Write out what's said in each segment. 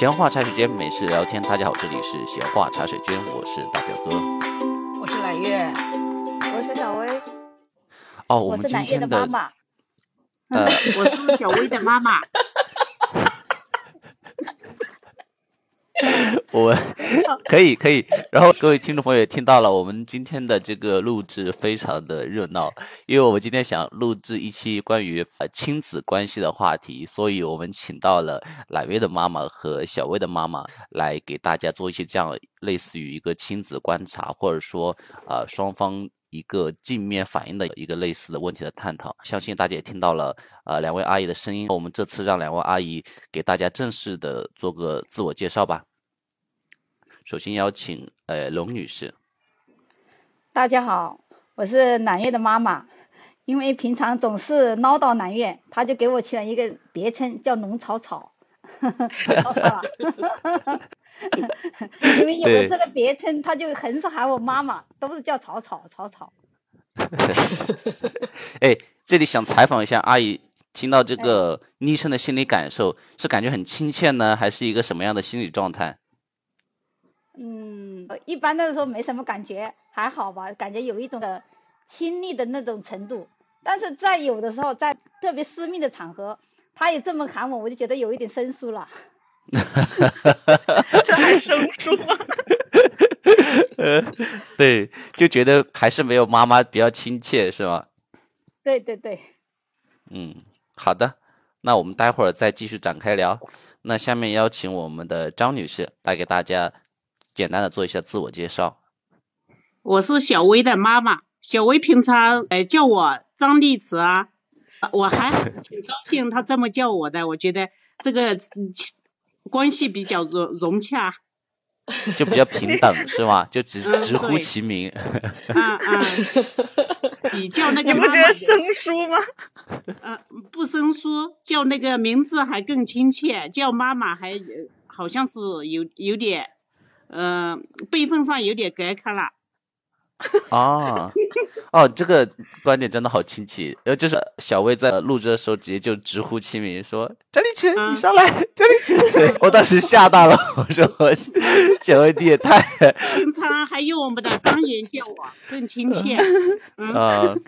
闲话茶水间，美食聊天。大家好，这里是闲话茶水间，我是大表哥，我是揽月，我是小薇。哦，我我们的天的妈妈。呃，我是小薇的妈妈。我们可以可以，然后各位听众朋友也听到了，我们今天的这个录制非常的热闹，因为我们今天想录制一期关于呃亲子关系的话题，所以我们请到了揽月的妈妈和小薇的妈妈来给大家做一些这样类似于一个亲子观察，或者说呃双方。一个镜面反应的一个类似的问题的探讨，相信大家也听到了，呃，两位阿姨的声音。我们这次让两位阿姨给大家正式的做个自我介绍吧。首先邀请呃龙女士，大家好，我是南月的妈妈。因为平常总是唠叨南月，她就给我起了一个别称，叫“龙草草”。草草啊因为有这个别称，她就很少喊我妈妈，都是叫草草草草。哎，这里想采访一下阿姨，听到这个昵称的心理感受，是感觉很亲切呢，还是一个什么样的心理状态？嗯，一般的时候没什么感觉，还好吧，感觉有一种的亲昵的那种程度。但是在有的时候，在特别私密的场合，他也这么喊我，我就觉得有一点生疏了。这还生疏吗？呃，对，就觉得还是没有妈妈比较亲切，是吗？对对对，嗯，好的，那我们待会儿再继续展开聊。那下面邀请我们的张女士来给大家简单的做一下自我介绍。我是小薇的妈妈。小薇平常呃叫我张丽慈啊，我还 挺高兴她这么叫我的，我觉得这个嗯关系比较融融洽。就比较平等 是吗？就直嗯直呼其名。啊啊，比叫那你不个妈妈觉得生疏吗？呃不生疏，叫那个名字还更亲切，叫妈妈还呃好像是有有点呃辈分上有点隔开了。哦，哦，这个观点真的好亲切。呃，就是小薇在录制的时候直接就直呼其名，说张立群，你嗯上来，张立群。我当时吓到了，我说小薇你也太 平常还用我们的方言叫我，更亲切。嗯，呃，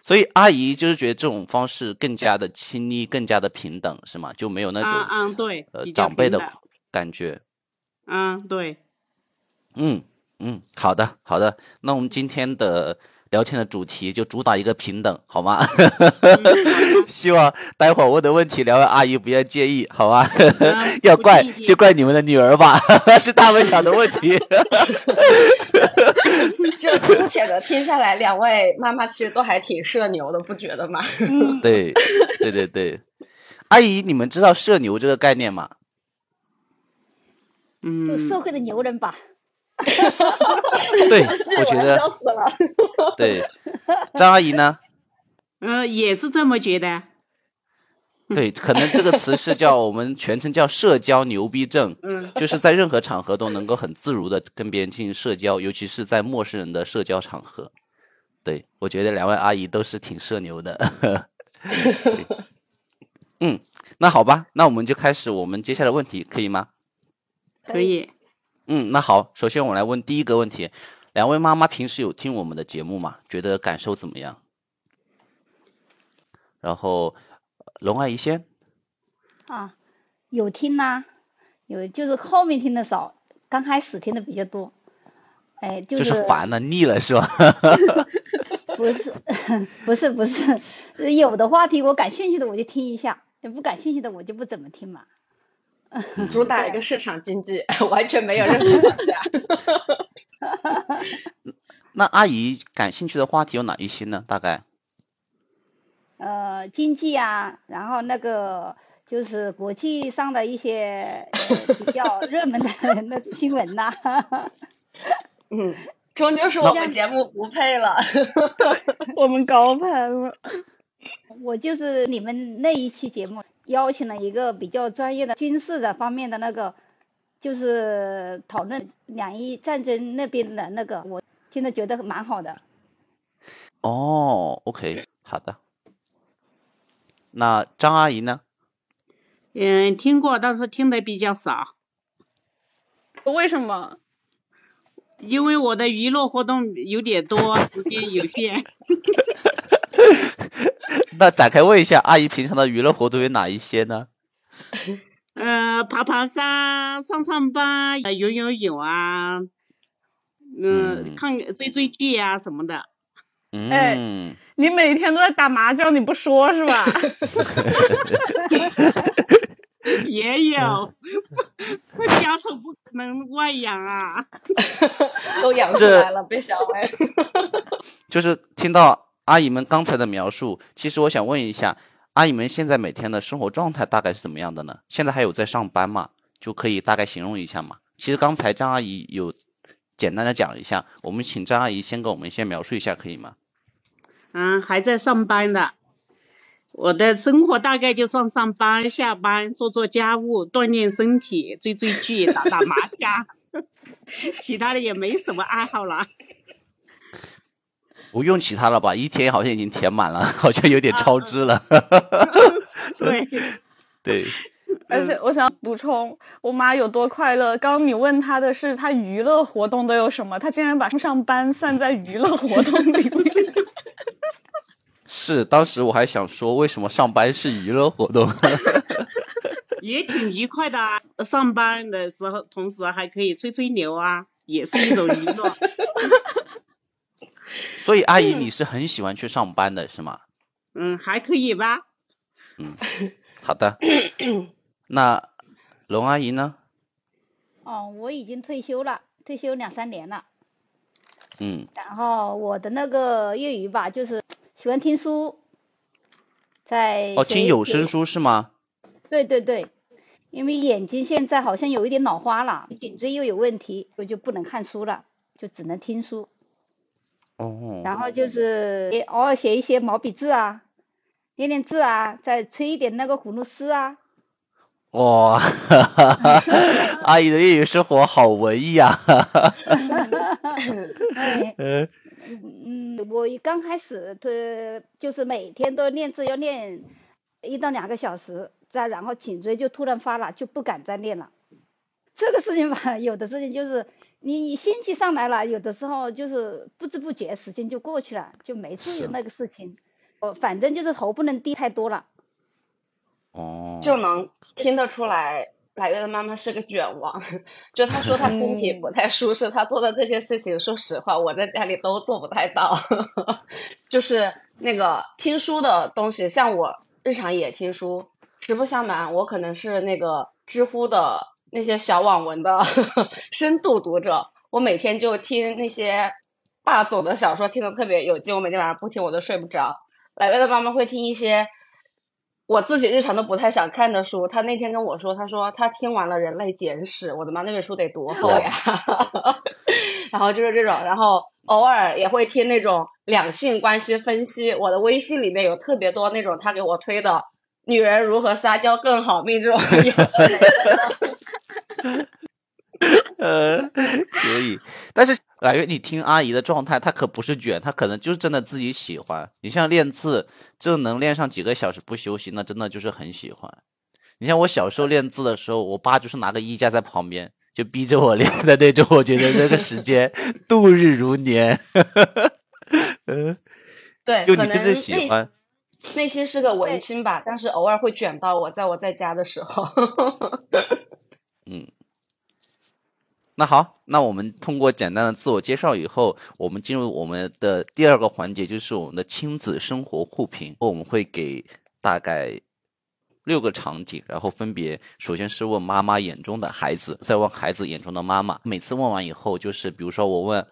所以阿姨就是觉得这种方式更加的亲昵，更加的平等，是吗？就没有那种、嗯嗯，对，呃长辈的感觉。嗯，对，嗯嗯，好的好的，那我们今天的聊天的主题就主打一个平等，好吗？希望待会儿问的问题，两位阿姨不要介意，好吧？嗯 要怪就怪你们的女儿吧，是他们想的问题。这粗浅的听下来，两位妈妈其实都还挺社牛的，不觉得吗？对对对对，阿姨，你们知道社牛这个概念吗？嗯就嗯，社会的牛人吧。对，我觉得笑死了。对。张阿姨呢？呃，也是这么觉得。对，可能这个词是叫我们全称叫社交牛逼症，嗯就是在任何场合都能够很自如的跟别人进行社交，尤其是在陌生人的社交场合。对我觉得两位阿姨都是挺社牛的。对嗯，那好吧，那我们就开始我们接下来的问题，可以吗？可以。嗯，那好，首先我来问第一个问题，两位妈妈平时有听我们的节目吗？觉得感受怎么样？然后龙阿姨先。啊，有听呐、有就是后面听的少，刚开始听的比较多。哎，就就是烦了、腻了是吧？不是不是不是，有的话题我感兴趣的我就听一下，不感兴趣的我就不怎么听嘛。主打一个市场经济，完全没有任何。那阿姨感兴趣的话题有哪一些呢？大概呃，经济啊，然后那个就是国际上的一些、呃、比较 热门的那新闻呐、嗯，终究是我们节目不配了。我们高攀了。我就是你们那一期节目邀请了一个比较专业的军事的方面的那个，就是讨论两伊战争那边的那个，我听着觉得蛮好的。哦，OK，好的。那张阿姨呢？嗯，听过，但是听的比较少，为什么？因为我的娱乐活动有点多，时间有限。那展开问一下，阿姨平常的娱乐活动有哪一些呢？呃，爬爬山、上上班、呃游游泳啊，嗯、嗯看追追剧啊什么的。哎嗯，你每天都在打麻将，你不说是吧？也有，不 家丑不可能外扬啊。都养出来了，别小歪。就是听到阿姨们刚才的描述，其实我想问一下，阿姨们现在每天的生活状态大概是怎么样的呢？现在还有在上班吗？就可以大概形容一下嘛。其实刚才张阿姨有简单的讲一下，我们请张阿姨先给我们先描述一下，可以吗？嗯，还在上班的。我的生活大概就上上班、下班，做做家务、锻炼身体、追追剧、打打麻将，其他的也没什么爱好了。不用其他了吧？一天好像已经填满了，好像有点超支了。对，对，而且我想补充，我妈有多快乐。刚刚你问她的是她娱乐活动都有什么，她竟然把上班算在娱乐活动里面。是当时我还想说，为什么上班是娱乐活动？也挺愉快的啊。上班的时候，同时还可以吹吹牛啊，也是一种娱乐。所以阿姨你是很喜欢去上班的是吗？嗯，还可以吧。嗯好的，那龙阿姨呢？哦，我已经退休了，退休两三年了。嗯，然后我的那个业余吧，就是喜欢听书，在哦，听有声书是吗？对对对，因为眼睛现在好像有一点老花了，颈椎又有问题，我就不能看书了，就只能听书。哦，然后就是也偶尔写一些毛笔字啊，练练字啊，再吹一点那个葫芦丝啊。哇，阿姨的业余生活好文艺啊！哎呃，嗯，我一刚开始的，就是每天都练字，要练一到两个小时，再然后颈椎就突然发了，就不敢再练了。这个事情吧，有的事情就是你兴趣上来了，有的时候就是不知不觉时间就过去了，就没注意那个事情。我反正就是头不能低太多了。哦，就能听得出来，百月的妈妈是个卷王。就她说她身体不太舒适，她做的这些事情，说实话，我在家里都做不太到。就是那个听书的东西，像我日常也听书，实不相瞒，我可能是那个知乎的那些小网文的 深度读者。我每天就听那些霸总的小说，听得特别有劲。我每天晚上不听我都睡不着。百越的妈妈会听一些我自己日常都不太想看的书。她那天跟我说，她说她听完了《人类简史》，我的妈，那本书得多厚呀！然后就是这种，然后偶尔也会听那种两性关系分析。我的微信里面有特别多那种他给我推的“女人如何撒娇更好命”这种 呃，可以，但是来月你听阿姨的状态，她可不是卷，她可能就是真的自己喜欢。你像练字，这能练上几个小时不休息，那真的就是很喜欢。你像我小时候练字的时候，我爸就是拿个衣架在旁边，就逼着我练的那种。我觉得那个时间度日如年。嗯，对，你真正喜内欢。内心是个文青吧，但是偶尔会卷到我，在我在家的时候。嗯那好，那我们通过简单的自我介绍以后，我们进入我们的第二个环节，就是我们的亲子生活互评。我们会给大概六个场景，然后分别首先是问妈妈眼中的孩子，再问孩子眼中的妈妈。每次问完以后，就是比如说我问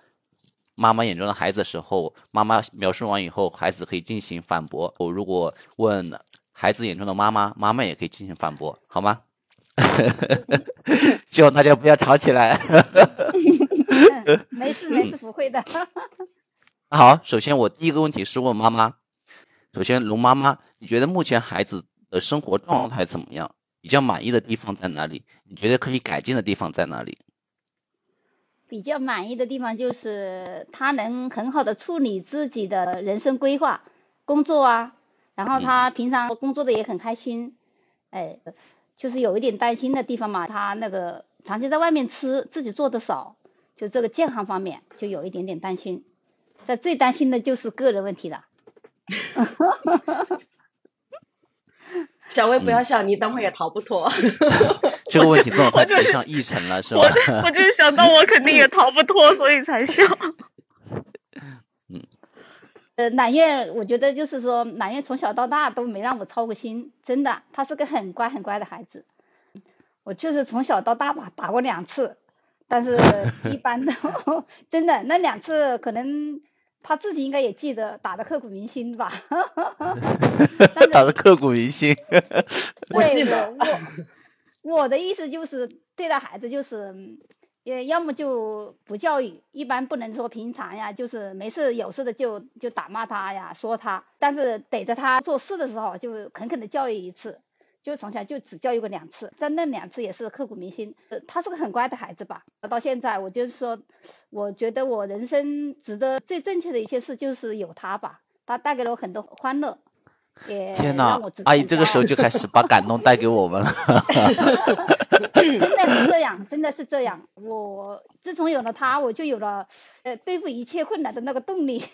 妈妈眼中的孩子的时候，妈妈描述完以后，孩子可以进行反驳。我如果问孩子眼中的妈妈，妈妈也可以进行反驳，好吗？希望大家不要吵起来。嗯，没事 没事，不会的。好，首先我第一个问题是问妈妈。首先，龙妈妈，你觉得目前孩子的生活状态怎么样？比较满意的地方在哪里？你觉得可以改进的地方在哪里？比较满意的地方就是他能很好的处理自己的人生规划、工作啊，然后他平常工作的也很开心，哎，就是有一点担心的地方嘛，他那个长期在外面吃，自己做的少，就这个健康方面就有一点点担心。但最担心的就是个人问题了。小薇不要笑，你等会儿也逃不脱。这个问题 这么快我就上议程了，是吧我？我就是想到我肯定也逃不脱，所以才笑。呃，南月，我觉得就是说，南月从小到大都没让我操过心，真的，他是个很乖很乖的孩子。我就是从小到大吧，打过两次，但是 一般都真的那两次可能他自己应该也记得，打的刻骨铭心吧。打的刻骨铭心。对我记得我我我的意思就是对待孩子就是，嗯也要么就不教育，一般不能说平常呀，就是没事有事的就就打骂他呀，说他，但是逮着他做事的时候就狠狠的教育一次，就从小就只教育过两次，在那两次也是刻骨铭心。他是个很乖的孩子吧，到现在我就是说，我觉得我人生值得最正确的一些事就是有他吧，他带给了我很多欢乐。也天哪呐，，阿姨这个时候就开始把感动带给我们了。真的是这样，真的是这样。我自从有了他，我就有了呃对付一切困难的那个动力。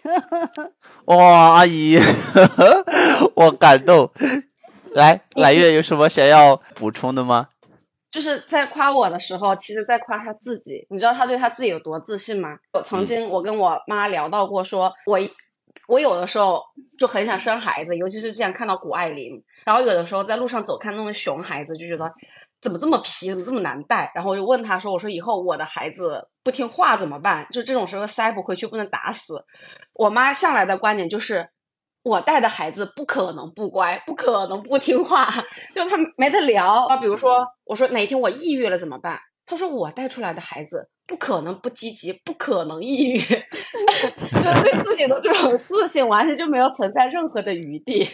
哇，阿姨，我感动。来，来月有什么想要补充的吗？就是在夸我的时候，其实在夸他自己。你知道他对他自己有多自信吗？我曾经我跟我妈聊到过说，我我有的时候就很想生孩子，尤其是之前看到谷爱凌，然后有的时候在路上走看那种熊孩子，就觉得怎么这么皮，怎么这么难带。然后我就问他说：“我说以后我的孩子不听话怎么办？就这种时候塞不回去，不能打死。”我妈向来的观点就是。我带的孩子不可能不乖，不可能不听话，就他没得聊啊。比如说，我说哪天我抑郁了怎么办？他说我带出来的孩子不可能不积极，不可能抑郁，就对自己的这种自信完全就没有存在任何的余地。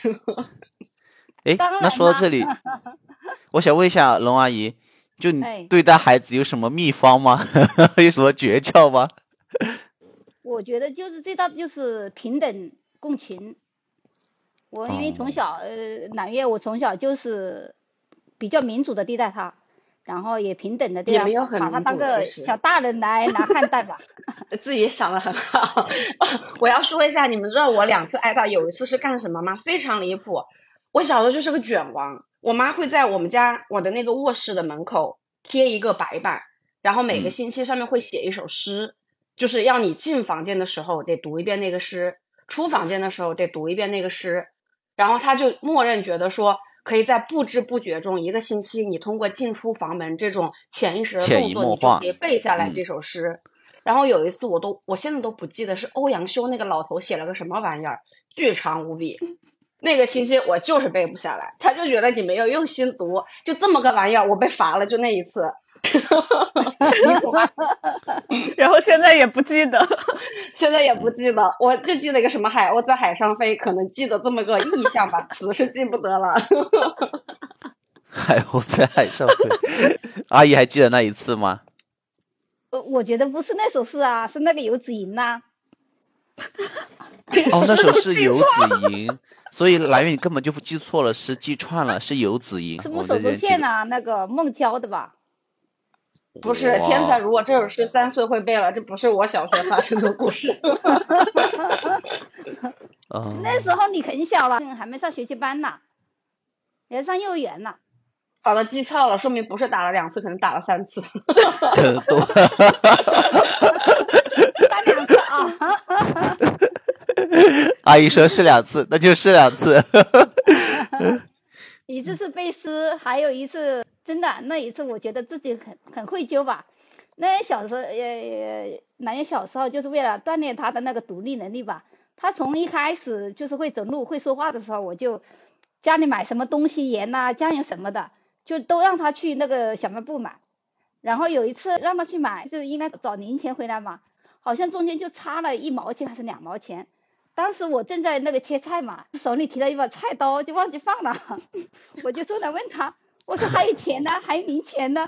诶，那说到这里，我想问一下龙阿姨，就你哎对待孩子有什么秘方吗？有什么诀窍吗？我觉得就是最大的就是平等共情。我因为哦从小呃南岳，我从小就是比较民主的对待他，然后也平等的也没有很把他当个小大人来拿看待吧。自己想的很好。我要说一下，你们知道我两次挨打，有一次是干什么吗？非常离谱。我小时候就是个卷王，我妈会在我们家我的那个卧室的门口贴一个白板，然后每个嗯星期上面会写一首诗，就是要你进房间的时候得读一遍那个诗，出房间的时候得读一遍那个诗，然后他就默认觉得说。可以在不知不觉中，一个星期你通过进出房门这种潜意识的动作，你就可以背下来嗯这首诗。然后有一次，我都我现在都不记得是欧阳修那个老头写了个什么玩意儿，巨长无比。那个星期我就是背不下来，他就觉得你没有用心读，就这么个玩意儿，我被罚了，就那一次。离谱吧？然后现在也不记得。现在也不记得，我就记得一个什么海，鸥在海上飞，可能记得这么个意象吧，词是记不得了。海鸥在海上飞，阿姨还记得那一次吗？呃我觉得不是那首诗啊，是那个游子吟呐、哦，那首是游子吟，所以来源你根本就不记错了，是记串了，是游子吟。是我木手足线这边记得。啊，那个孟郊的吧？不是天才，如果这首诗三岁会背了，这不是我小学发生的故事。嗯，那时候你很小了，还没上学习班呢，你还上幼儿园呢。好的，记错了，说明不是打了两次，可能打了三次。打两次啊！阿姨说是两次，那就是两次。一次是背诗，还有一次真的那一次，我觉得自己很很愧疚吧。那小时候，呃，南岳小时候就是为了锻炼他的那个独立能力吧。他从一开始就是会走路、会说话的时候，我就家里买什么东西，盐呐、酱油什么的，就都让他去那个小卖部买。然后有一次让他去买，就是应该找零钱回来嘛，好像中间就差了一毛钱还是两毛钱。当时我正在那个切菜嘛，手里提了一把菜刀，就忘记放了，我就出来问他，我说还有钱呢，还有零钱呢。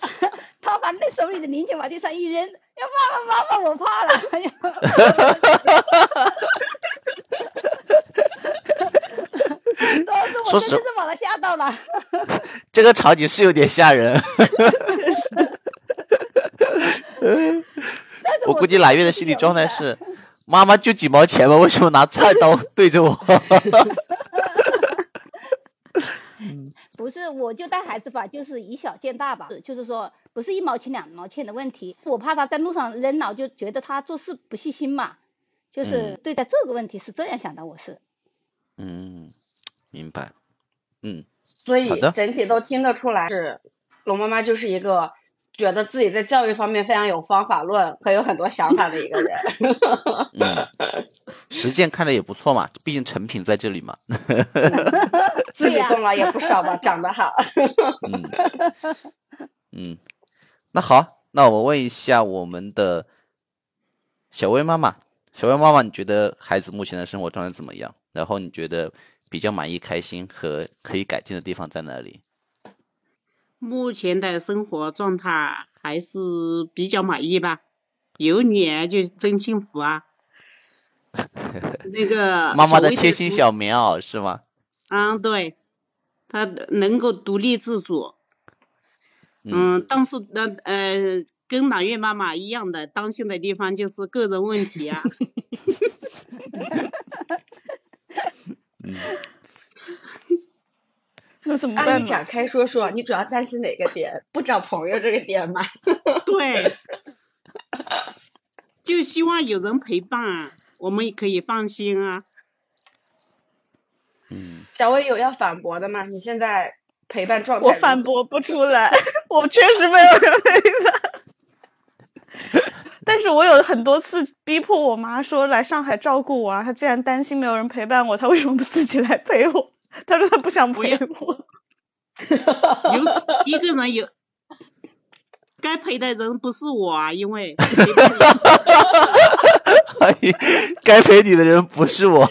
他把那手里的零钱往地上一扔，要妈妈妈妈，我怕了。哎呀当时我说实真的是把他吓到了。这个场景是有点吓人。我估计揽月的心理状态是：妈妈就几毛钱嘛，为什么拿菜刀对着我？不是，我就带孩子吧，就是以小见大吧，就是说不是一毛钱两毛钱的问题，我怕他在路上扔了，就觉得他做事不细心嘛，就是对待这个问题是这样想的，我是。嗯，明白。嗯，所以整体都听得出来是龙妈妈就是一个。觉得自己在教育方面非常有方法论和有很多想法的一个人，嗯，实践看着也不错嘛，毕竟成品在这里嘛，自己功劳也不少吧，长得好，嗯，嗯，那好，那我问一下我们的小薇妈妈，小薇妈妈，你觉得孩子目前的生活状态怎么样？然后你觉得比较满意、开心和可以改进的地方在哪里？目前的生活状态还是比较满意吧，有你就真幸福啊。那个妈妈的贴心小棉袄是吗？嗯，对，他能够独立自主。嗯，但是那呃，跟朗月妈妈一样的担心的地方就是个人问题啊。嗯。那怎么办？阿姨展开说说，你主要担心哪个点？不找朋友这个点吗？对，就希望有人陪伴，我们也可以放心啊。嗯。小薇有要反驳的吗？你现在陪伴状态？我反驳不出来，我确实没有人陪伴。但是我有很多次逼迫我妈说来上海照顾我啊，她既然担心没有人陪伴我，她为什么不自己来陪我？他说他不想陪我，有一个人有该陪的人不是我啊，因为 该陪你的人不是我。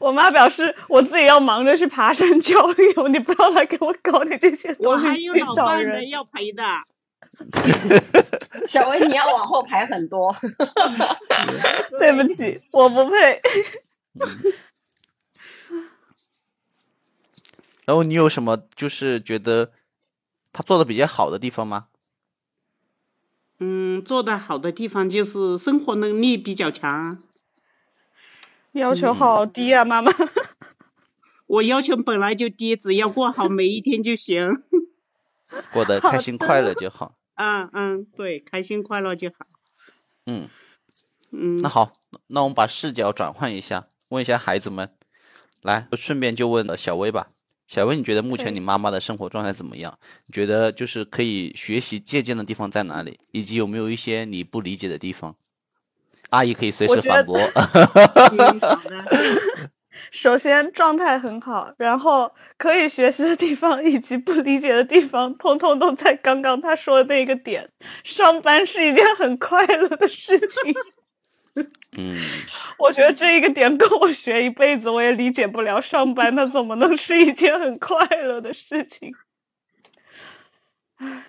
我妈表示我自己要忙着去爬山郊游，你不要来给我搞你这些东西。我还有老伴的要陪的。小薇，你要往后排很多。对不起，我不配。然后你有什么就是觉得他做的比较好的地方吗？嗯，做的好的地方就是生活能力比较强。要求好低啊，妈妈。我要求本来就低，只要过好每一天就行。过得开心快乐就好。嗯 嗯，对，开心快乐就好。嗯嗯。那好，那我们把视角转换一下，问一下孩子们，来，顺便就问了小薇吧。小薇，你觉得目前你妈妈的生活状态怎么样？你觉得就是可以学习借鉴的地方在哪里？以及有没有一些你不理解的地方？阿姨可以随时反驳。首先状态很好，然后可以学习的地方以及不理解的地方，通通都在刚刚他说的那个点。上班是一件很快乐的事情。嗯，我觉得这一个点跟我学一辈子，我也理解不了。上班它怎么能是一件很快乐的事情？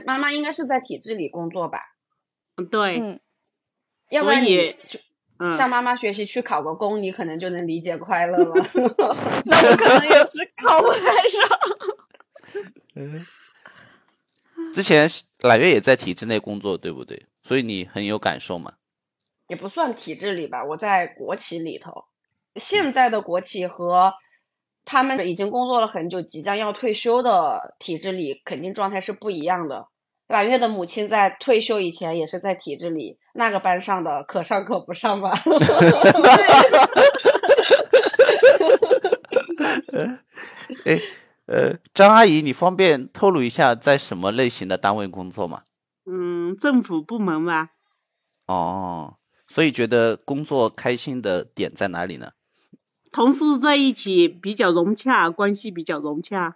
妈妈应该是在体制里工作吧？嗯，对。嗯。要不然你向妈妈学习去考个公，你可能就能理解快乐了。那我可能也是考不太上。嗯。之前揽月也在体制内工作，对不对？所以你很有感受嘛？也不算体制里吧，我在国企里头。现在的国企和他们已经工作了很久、即将要退休的体制里，肯定状态是不一样的。揽月的母亲在退休以前也是在体制里，那个班上的可上可不上吧。哎，呃，张阿姨，你方便透露一下在什么类型的单位工作吗？嗯，政府部门吧。哦。所以觉得工作开心的点在哪里呢？同事在一起比较融洽，关系比较融洽。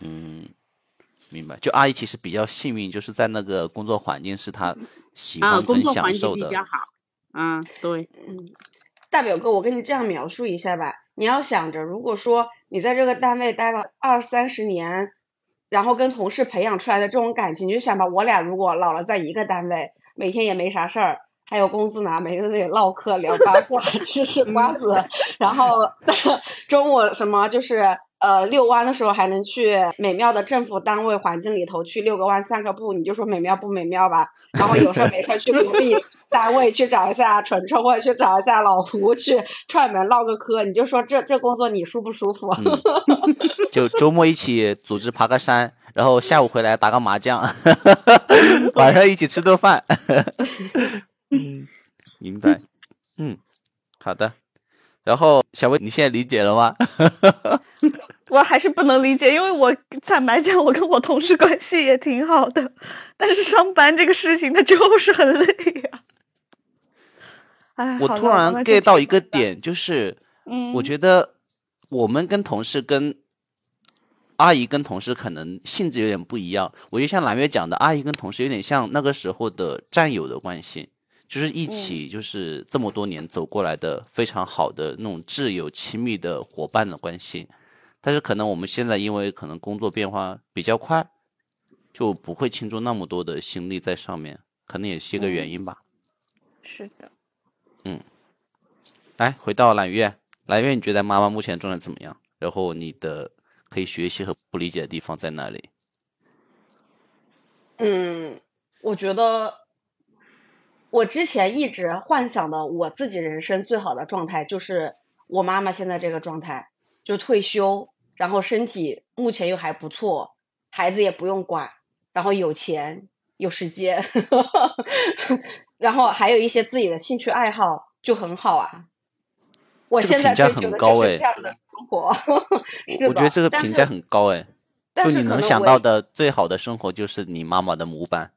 嗯，明白。就阿姨其实比较幸运，就是在那个工作环境是她喜欢跟享受的。比较好。嗯，对。嗯，大表哥，我跟你这样描述一下吧。你要想着，如果说你在这个单位待了二三十年，然后跟同事培养出来的这种感情，你就想吧，我俩如果老了在一个单位，每天也没啥事儿。还有工资拿，每天在那里唠嗑、聊八卦、吃吃瓜子，然后 中午什么就是呃遛弯的时候还能去美妙的政府单位环境里头去遛个弯、散个步，你就说美妙不美妙吧？然后有事没事去隔壁单位去找一下纯纯，或者去找一下老胡去串门唠个嗑，你就说这这工作你舒不舒服？就周末一起组织爬个山。然后下午回来打个麻将，晚上一起吃顿饭。嗯，明白。嗯，好的。然后小薇，你现在理解了吗？我还是不能理解，因为我坦白讲，我跟我同事关系也挺好的，但是上班这个事情，它就是很累呀。哎，我突然 get 到一个点，就是，嗯，我觉得我们跟同事跟。阿姨跟同事可能性质有点不一样，我就像蓝月讲的，阿姨跟同事有点像那个时候的战友的关系，就是一起就是这么多年走过来的非常好的那种挚友、亲密的伙伴的关系。但是可能我们现在因为可能工作变化比较快，就不会倾注那么多的心力在上面，可能也是一个原因吧。是的。嗯。来，回到揽月，揽月，你觉得妈妈目前状态怎么样？然后你的。可以学习和不理解的地方在哪里？嗯，我觉得我之前一直幻想的我自己人生最好的状态，就是我妈妈现在这个状态，就退休，然后身体目前又还不错，孩子也不用管，然后有钱有时间，然后还有一些自己的兴趣爱好，就很好啊。我现在追求的就是这样的。生活，我觉得这个评价很高哎，就你能想到的最好的生活就是你妈妈的模板。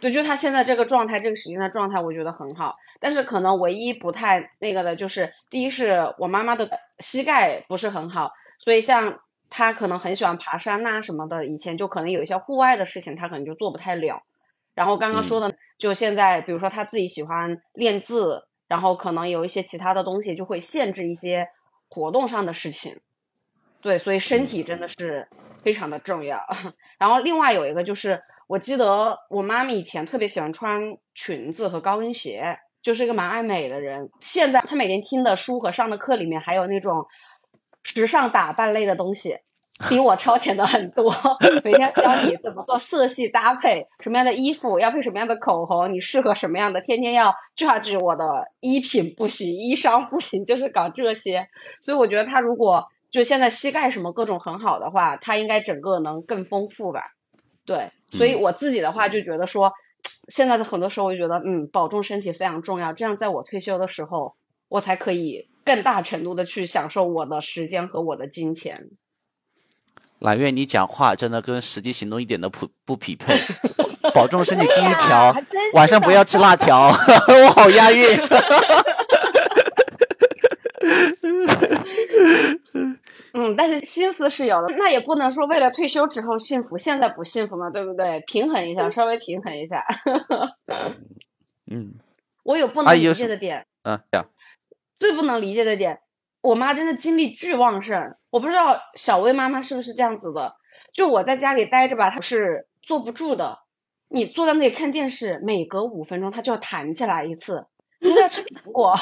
对，就他现在这个状态，这个时间的状态，我觉得很好。但是可能唯一不太那个的就是，第一是我妈妈的膝盖不是很好，所以像她可能很喜欢爬山呐什么的，以前就可能有一些户外的事情，她可能就做不太了。然后刚刚说的，就现在比如说她自己喜欢练字，然后可能有一些其他的东西就会限制一些。活动上的事情，对，所以身体真的是非常的重要。然后另外有一个就是，我记得我妈咪以前特别喜欢穿裙子和高跟鞋，就是一个蛮爱美的人。现在她每天听的书和上的课里面还有那种时尚打扮类的东西。比我超前的很多，每天教你怎么做色系搭配，什么样的衣服要配什么样的口红，你适合什么样的，天天要 judge 我的衣品不行，衣裳不行，就是搞这些。所以我觉得他如果就现在膝盖什么各种很好的话，他应该整个能更丰富吧。对，所以我自己的话就觉得说，现在的很多时候我就觉得，嗯，保重身体非常重要，这样在我退休的时候，我才可以更大程度的去享受我的时间和我的金钱。蓝月，你讲话真的跟实际行动一点都不不匹配。保重身体第一条，晚上不要吃辣条。我好押韵。嗯，但是心思是有的，那也不能说为了退休之后幸福，现在不幸福嘛，对不对？平衡一下，稍微平衡一下。嗯，我有不能理解的点。嗯，这样。最不能理解的点。我妈真的精力巨旺盛，我不知道小薇妈妈是不是这样子的。就我在家里待着吧，她是坐不住的。你坐在那里看电视，每隔五分钟她就要弹起来一次，你要吃苹果。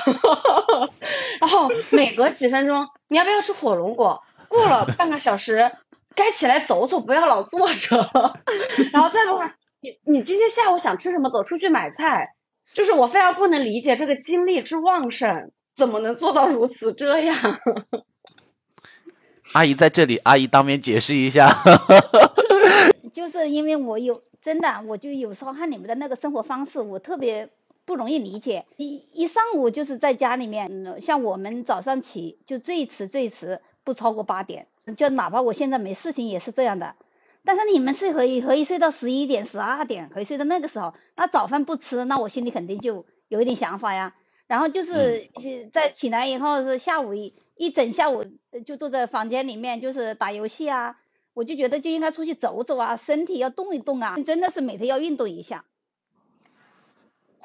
然后每隔几分钟，你要不要吃火龙果？过了半个小时，该起来走走，不要老坐着。然后再不话，你你今天下午想吃什么？走出去买菜。就是我非常不能理解这个精力之旺盛。怎么能做到如此这样？阿姨在这里，阿姨当面解释一下。就是因为我有真的，我就有时候看你们的那个生活方式，我特别不容易理解。一一上午就是在家里面，像我们早上起就最迟最迟不超过八点，就哪怕我现在没事情也是这样的。但是你们是可以可以睡到十一点、十二点，可以睡到那个时候，那早饭不吃，那我心里肯定就有一点想法呀。然后就是在起来以后是下午一一整下午就坐在房间里面就是打游戏啊，我就觉得就应该出去走走啊，身体要动一动啊，真的是每天要运动一下。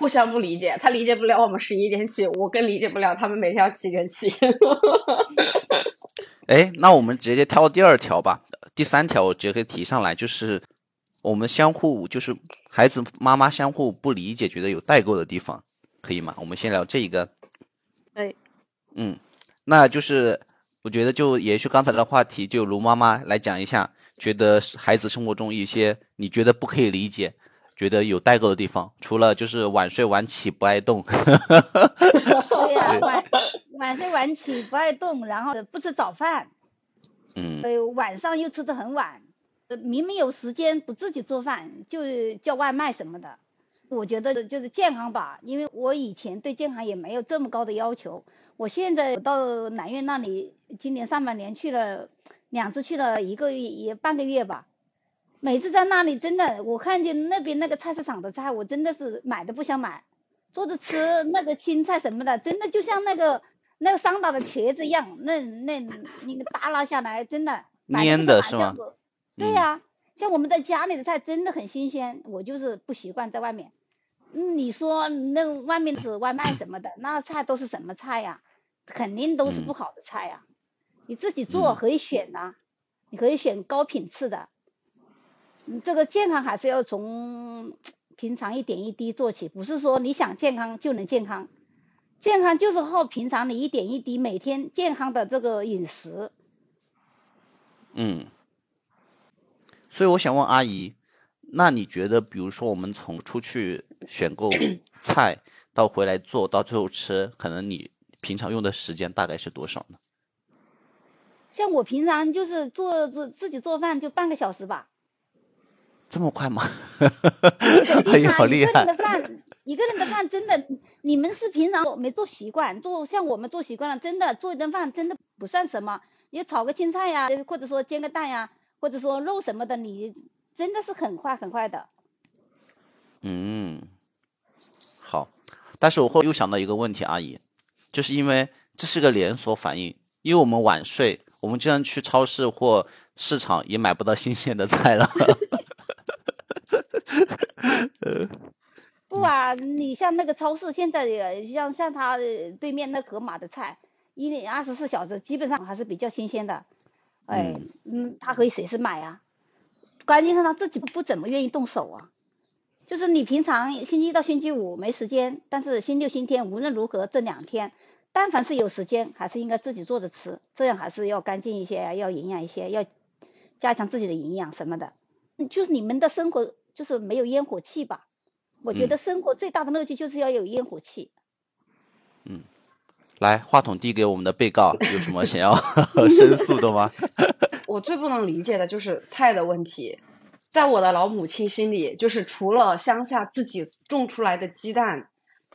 互相不理解，他理解不了我们十一点起，我更理解不了他们每天要七点起。哎，那我们直接跳第二条吧，第三条我直接可以提上来，就是我们相互就是孩子妈妈相互不理解，觉得有代沟的地方。可以吗？我们先聊这一个。哎，嗯，那就是我觉得就延续刚才的话题，就卢妈妈来讲一下，觉得孩子生活中一些你觉得不可以理解、觉得有代沟的地方，除了就是晚睡晚起不爱动。对呀、晚晚睡晚起不爱动，然后不吃早饭，嗯呃，晚上又吃的很晚，呃明明有时间不自己做饭，就叫外卖什么的。我觉得就是健康吧，因为我以前对健康也没有这么高的要求。我现在到南苑那里，今年上半年去了两次，去了一个月也半个月吧。每次在那里，真的我看见那边那个菜市场的菜，我真的是买都不想买，做着吃那个青菜什么的，真的就像那个那个桑打的茄子一样，那那那个耷拉下来，真的买蔫的是吗对呀、像我们在家里的菜真的很新鲜，我就是不习惯在外面。嗯，你说那个外面是外卖什么的，那菜都是什么菜呀？肯定都是不嗯好的菜呀。你自己做嗯可以选呐、你可以选高品质的。你这个健康还是要从平常一点一滴做起，不是说你想健康就能健康。健康就是靠平常你一点一滴每天健康的这个饮食。嗯，所以我想问阿姨，那你觉得，比如说我们从出去选购 菜到回来做到最后吃，可能你平常用的时间大概是多少呢？像我平常就是做做自己做饭就半个小时吧。这么快吗？哎哎呀，好厉害一个人的！饭，一个人的饭真的，你们是平常没做习惯，做像我们做习惯了，真的做一顿饭真的不算什么。你炒个青菜呀，或者说煎个蛋呀，或者说肉什么的，你真的是很快很快的。嗯，好。但是我会又想到一个问题，阿姨，就是因为这是个连锁反应，因为我们晚睡，我们经常去超市或市场也买不到新鲜的菜了。不啊，你像那个超市现在也像像他呃对面那盒马的菜，一年二十四小时基本上还是比较新鲜的。哎，嗯，他可以随时买啊。关键是他自己不怎么愿意动手啊。就是你平常星期一到星期五没时间，但是星期六、星期天无论如何这两天，但凡是有时间，还是应该自己做着吃，这样还是要干净一些，要营养一些，要加强自己的营养什么的。嗯就是你们的生活就是没有烟火气吧？我觉嗯得生活最大的乐趣就是要有烟火气。嗯来，话筒递给我们的被告，有什么想要 申诉的吗？我最不能理解的就是菜的问题，在我的老母亲心里，就是除了乡下自己种出来的鸡蛋、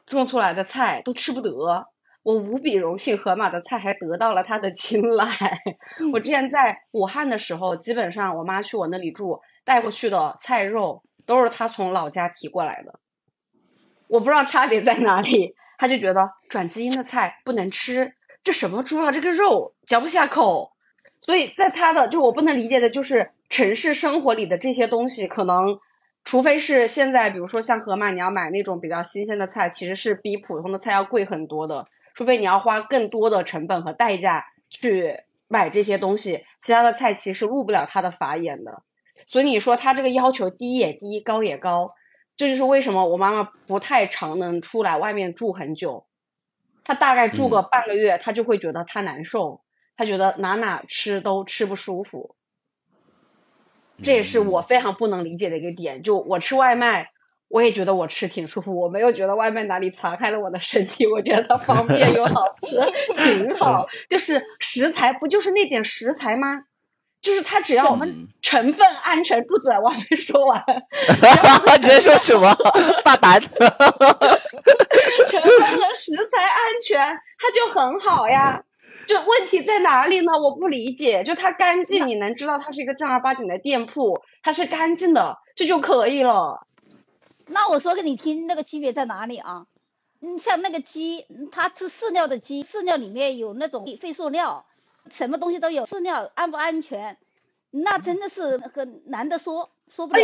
种出来的菜都吃不得。我无比荣幸，河马的菜还得到了他的青睐。我之前在武汉的时候，基本上我妈去我那里住，带过去的菜肉都是他从老家提过来的。我不知道差别在哪里，他就觉得转基因的菜不能吃，这什么猪啊，这个肉嚼不下口。所以在他的就我不能理解的就是城市生活里的这些东西，可能除非是现在，比如说像盒马，你要买那种比较新鲜的菜，其实是比普通的菜要贵很多的。除非你要花更多的成本和代价去买这些东西，其他的菜其实入不了他的法眼的。所以你说他这个要求低也低，高也高，这就是为什么我妈妈不太常能出来外面住很久。她大概住个半个月，她就会觉得她难受。她觉得哪哪吃都吃不舒服，这也是我非常不能理解的一个点。就我吃外卖，我也觉得我吃挺舒服，我没有觉得外卖哪里残害了我的身体，我觉得它方便又好吃，挺好。就是食材不就是那点食材吗？就是它只要我们成分安全，住嘴，我还没说完。你在说什么？大胆！成分和食材安全，它就很好呀。就问题在哪里呢？我不理解。就它干净，你能知道它是一个正儿八经的店铺，它是干净的，这就可以了。那我说给你听，那个区别在哪里啊？嗯，像那个鸡，嗯它吃饲料的鸡，饲料里面有那种废塑料，什么东西都有，饲料安不安全？那真的是很难的说，说不了。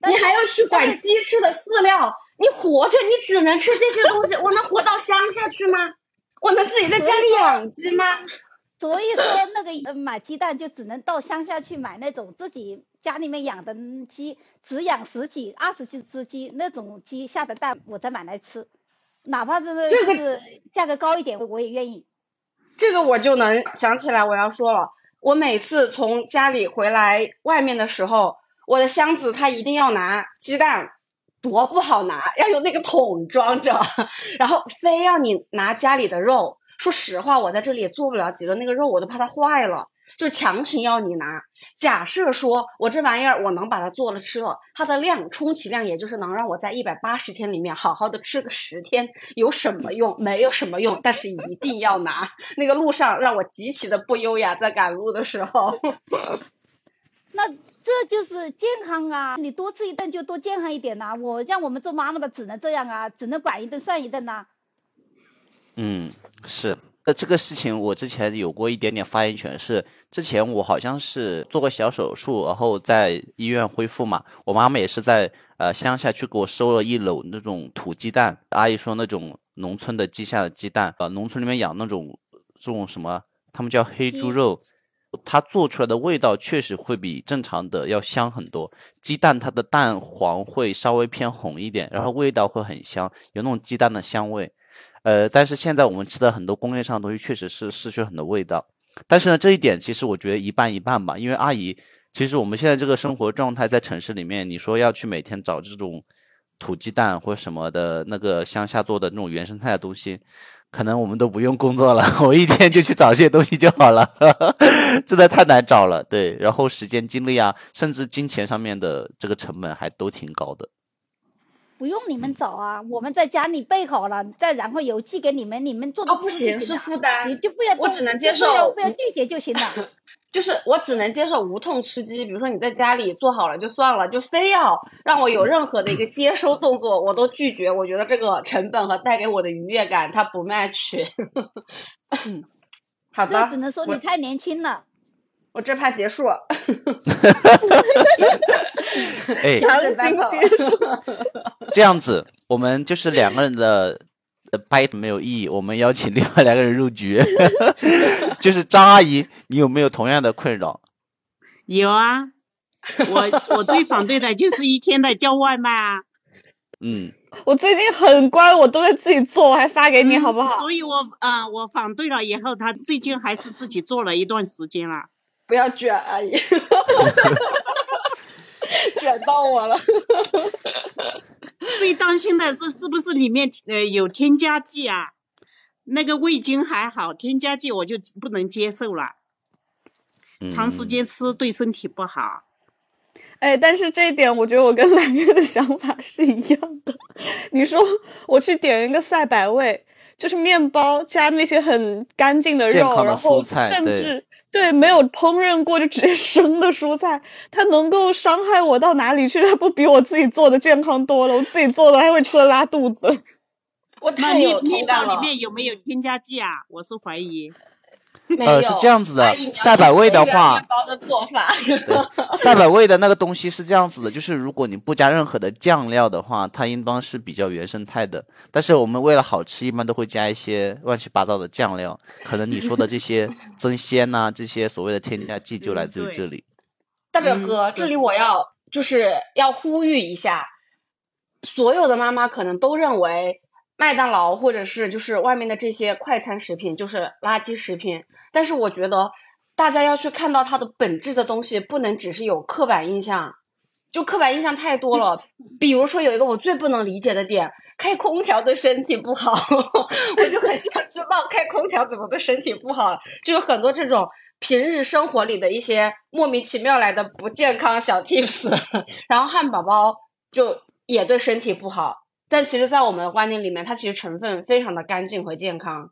哎呦，你还要去管鸡吃的饲料？你活着，你只能吃这些东西，我能活到乡下去吗？我能自己在家里养鸡吗？所以说那个呃买鸡蛋就只能到乡下去买那种自己家里面养的鸡，只养十几、二十几只鸡那种鸡下的蛋，我再买来吃。哪怕是这个就是价格高一点，我也愿意。这个我就能想起来我要说了，我每次从家里回来外面的时候，我的箱子它一定要拿鸡蛋，多不好拿，要有那个桶装着，然后非要你拿家里的肉。说实话，我在这里也做不了几个那个肉，我都怕它坏了，就强行要你拿。假设说我这玩意儿我能把它做了吃了，它的量充其量也就是能让我在一百八十天里面好好的吃个十天，有什么用？没有什么用，但是一定要拿。那个路上让我极其的不优雅，在赶路的时候。那这就是健康啊！你多吃一顿就多健康一点呐、我像我们做妈妈的只能这样啊，只能管一顿算一顿呐、嗯，是。呃，这个事情我之前有过一点点发言权，是之前我好像是做过小手术，然后在医院恢复嘛。我妈妈也是在呃乡下去给我收了一篓那种土鸡蛋，阿姨说那种农村的鸡下的鸡蛋，呃，农村里面养那种这种什么，他们叫黑猪鸡肉，它做出来的味道确实会比正常的要香很多。鸡蛋它的蛋黄会稍微偏红一点，然后味道会很香，有那种鸡蛋的香味。呃，但是现在我们吃的很多工业上的东西确实是失去很多味道。但是呢，这一点其实我觉得一半一半吧，因为阿姨，其实我们现在这个生活状态在城市里面，你说要去每天找这种土鸡蛋或什么的那个乡下做的那种原生态的东西，可能我们都不用工作了，我一天就去找这些东西就好了，真的太难找了。对，然后时间、精力啊，甚至金钱上面的这个成本还都挺高的。不用你们找啊，我们在家里备好了，再然后邮寄给你们，你们做的哦，不行，是负担。你就不要我只能接就不要受不要拒绝就行了。就是我只能接受无痛吃鸡，比如说你在家里做好了就算了，就非要让我有任何的一个接收动作，我都拒绝。我觉得这个成本和带给我的愉悦感它不 match。好的只，能说你太年轻了。我这趴 结束。哎，强行结束。这样子，我们就是两个人的呃掰没有意义，我们邀请另外两个人入局，就是张阿姨，你有没有同样的困扰？有啊，我我最反对的就是一天的叫外卖啊，嗯，我最近很乖，我都会自己做，我还发给你好不好？所以我啊、我反对了以后，他最近还是自己做了一段时间了。不要卷，阿姨，卷到我了。最担心的是是不是里面呃有添加剂啊？那个味精还好，添加剂我就不能接受了，嗯长时间吃对身体不好。哎，但是这一点，我觉得我跟蓝月的想法是一样的。你说我去点一个赛百味，就是面包加那些很干净的肉，的然后甚至对没有烹饪过就直接生的蔬菜，它能够伤害我到哪里去？它不比我自己做的健康多了？我自己做的还会吃了拉肚子。我那太有同感了。面有没有添加剂啊？我是怀疑。呃是这样子的赛百味的话包的做法。赛百味的那个东西是这样子的，就是如果你不加任何的酱料的话，它应当是比较原生态的。但是我们为了好吃，一般都会加一些乱七八糟的酱料，可能你说的这些增鲜呐、这些所谓的添加剂就来自于这里。嗯大表哥，这里我要就是要呼吁一下，所有的妈妈可能都认为麦当劳或者是就是外面的这些快餐食品就是垃圾食品，但是我觉得大家要去看到它的本质的东西，不能只是有刻板印象。就刻板印象太多了，比如说有一个我最不能理解的点，开空调对身体不好，我就很想知道开空调怎么对身体不好。就有很多这种平日生活里的一些莫名其妙来的不健康小 tips，然后汉堡包就也对身体不好，但其实，在我们的观念里面，它其实成分非常的干净和健康。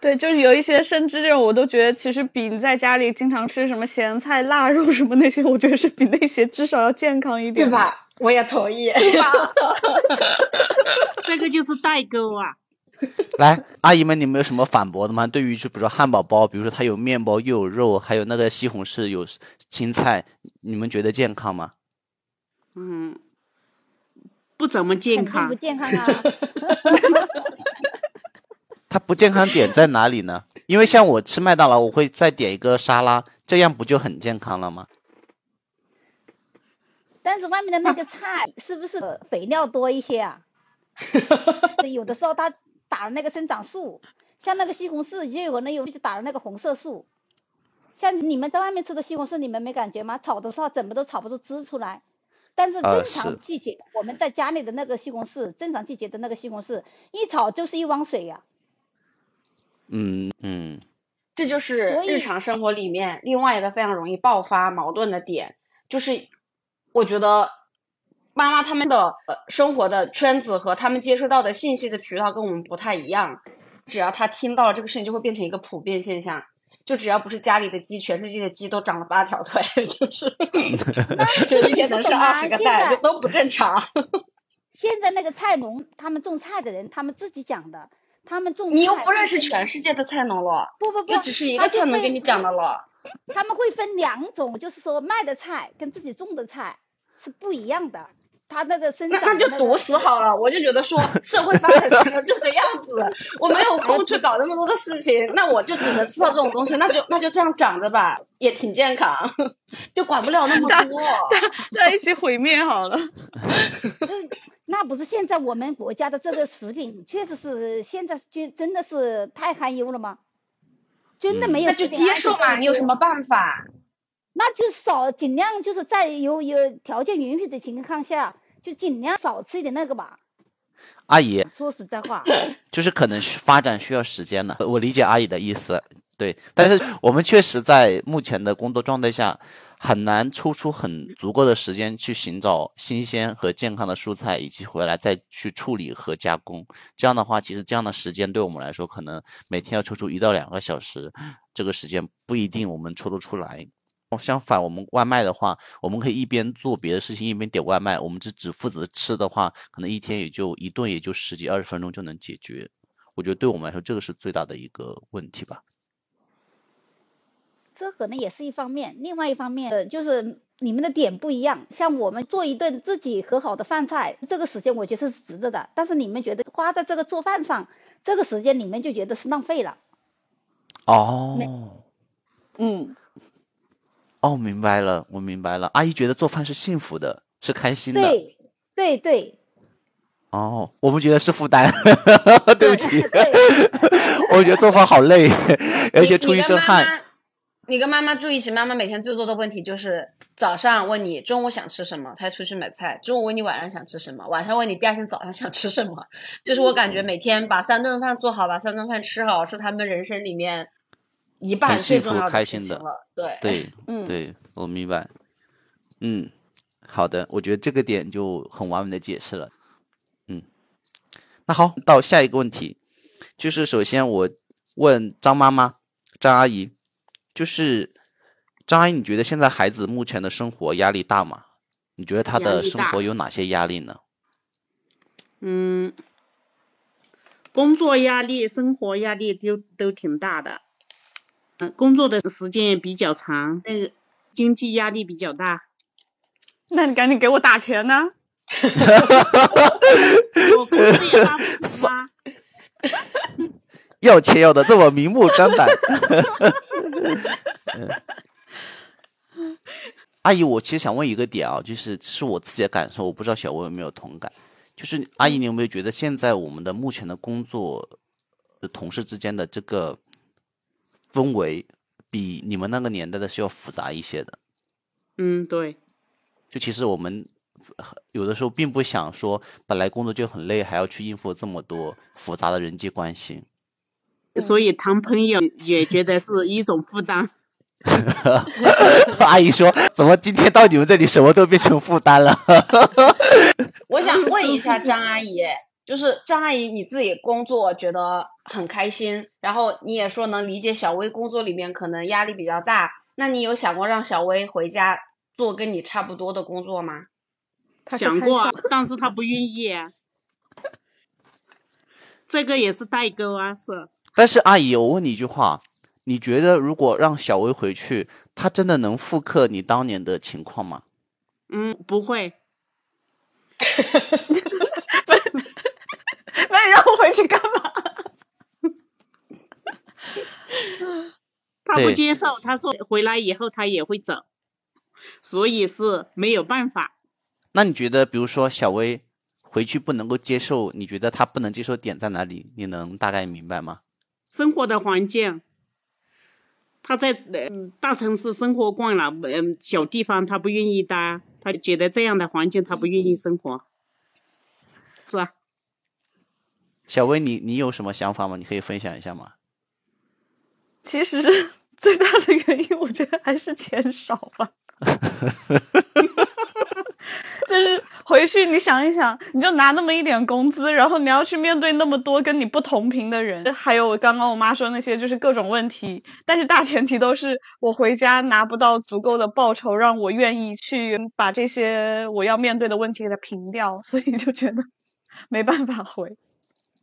对，就是有一些甚至这种，我都觉得其实比你在家里经常吃什么咸菜、腊肉什么那些，我觉得是比那些至少要健康一点，对？吧？我也同意。对吧 这个就是代沟啊。来，阿姨们，你们有什么反驳的吗？对于就比如说汉堡包，比如说它有面包又有肉，还有那个西红柿有青菜，你们觉得健康吗？嗯，不怎么健康不。健康啊！它不健康点在哪里呢？因为像我吃麦当劳，我会再点一个沙拉，这样不就很健康了吗？但是外面的那个菜是不是肥料多一些啊？有的时候他打了那个生长素，像那个西红柿，就有可能有就打了那个红色素。像你们在外面吃的西红柿，你们没感觉吗？炒的时候怎么都炒不出汁出来。但是呃正常季节，我们在家里的那个西红柿，正常季节的那个西红柿，一炒就是一汪水呀、嗯。嗯，这就是日常生活里面另外一个非常容易爆发矛盾的点，就是我觉得妈妈他们的呃生活的圈子和他们接收到的信息的渠道跟我们不太一样，只要他听到了这个事情，就会变成一个普遍现象。就只要不是家里的鸡，全世界的鸡都长了八条腿，就是 就一天能生二十个蛋，就都不正常。现在那个菜农，他们种菜的人，他们自己讲的，他们种你又不认识全世界的菜农了，不不不，又只是一个菜农给你讲的了。他们会分两种，就是说卖的菜跟自己种的菜是不一样的。他那个生那长的个那就毒死好了，我就觉得说 社会发展成了这个样子，我没有空去搞那么多的事情，那我就只能吃到这种东西，那就那就这样长着吧，也挺健康，就管不了那么多。在一起毁灭好了。嗯，那不是现在我们国家的这个食品，确实是现在就真的是太堪忧了吗？真的没有那就接受嘛，你有什么办法？那就少尽量就是在有有条件允许的情况下，就尽量少吃一点那个吧。阿姨，说实在话，就是可能发展需要时间了，我理解阿姨的意思，对，但是我们确实在目前的工作状态下，很难抽出很足够的时间去寻找新鲜和健康的蔬菜，以及回来再去处理和加工。这样的话，其实这样的时间对我们来说，可能每天要抽出一到两个小时，这个时间不一定我们抽得出来。相反，我们外卖的话，我们可以一边做别的事情，一边点外卖。我们只只负责吃的话，可能一天也就一顿，也就十几二十分钟就能解决。我觉得对我们来说，这个是最大的一个问题吧。这可能也是一方面，另外一方面呃就是你们的点不一样。像我们做一顿自己和好的饭菜，这个时间我觉得是值得的，但是你们觉得花在这个做饭上，这个时间你们就觉得是浪费了。哦嗯，哦，明白了，我明白了。阿姨觉得做饭是幸福的，是开心的。对对对，哦，我们觉得是负担。对不起，对 我觉得做饭好累，而且出一身汗。你跟妈妈住一起，妈妈每天最多的问题就是早上问你中午想吃什么，她出去买菜；中午问你晚上想吃什么，晚上问你第二天早上想吃什么。就是我感觉每天把三顿饭做好，把三顿饭吃好，是他们人生里面一半幸福最重要的开心的。对，对，嗯对，我明白。嗯，好的，我觉得这个点就很完美的解释了。嗯，那好，到下一个问题，就是首先我问张妈妈、张阿姨，就是张阿姨，你觉得现在孩子目前的生活压力大吗？你觉得他的生活有哪些压力呢？嗯，工作压力、生活压力都都挺大的。嗯，工作的时间也比较长，那个经济压力比较大。那你赶紧给我打钱呢？我工资也发不出 啊。要钱要的这么明目张胆。阿姨，我其实想问一个点啊，就是是我自己的感受，我不知道小薇有没有同感。就是阿姨，你有没有觉得现在我们的目前的工作的同事之间的这个氛围，比你们那个年代的是要复杂一些的？嗯，对，就其实我们呃有的时候并不想说，本来工作就很累，还要去应付这么多复杂的人际关系。所以谈朋友也觉得是一种负担。阿姨说：“怎么今天到你们这里，什么都变成负担了我想问一下张阿姨，就是张阿姨你自己工作觉得很开心，然后你也说能理解小薇工作里面可能压力比较大，那你有想过让小薇回家做跟你差不多的工作吗？他想过，但是他不愿意啊。这个也是代沟啊，是。？”但是阿姨，我问你一句话：你觉得如果让小薇回去，她真的能复刻你当年的情况吗？嗯，不会，那你让我回去干嘛？不接受，他说回来以后他也会走，所以是没有办法。那你觉得，比如说小薇回去不能够接受，你觉得他不能接受点在哪里？你能大概明白吗？生活的环境，他在呃大城市生活惯了，嗯，小地方他不愿意待，他觉得这样的环境他不愿意生活，是吧？小薇，你你有什么想法吗？你可以分享一下吗？其实最大的原因，我觉得还是钱少吧。就是回去你想一想，你就拿那么一点工资，然后你要去面对那么多跟你不同频的人，还有刚刚我妈说那些就是各种问题，但是大前提都是我回家拿不到足够的报酬，让我愿意去把这些我要面对的问题给它平掉，所以就觉得没办法回。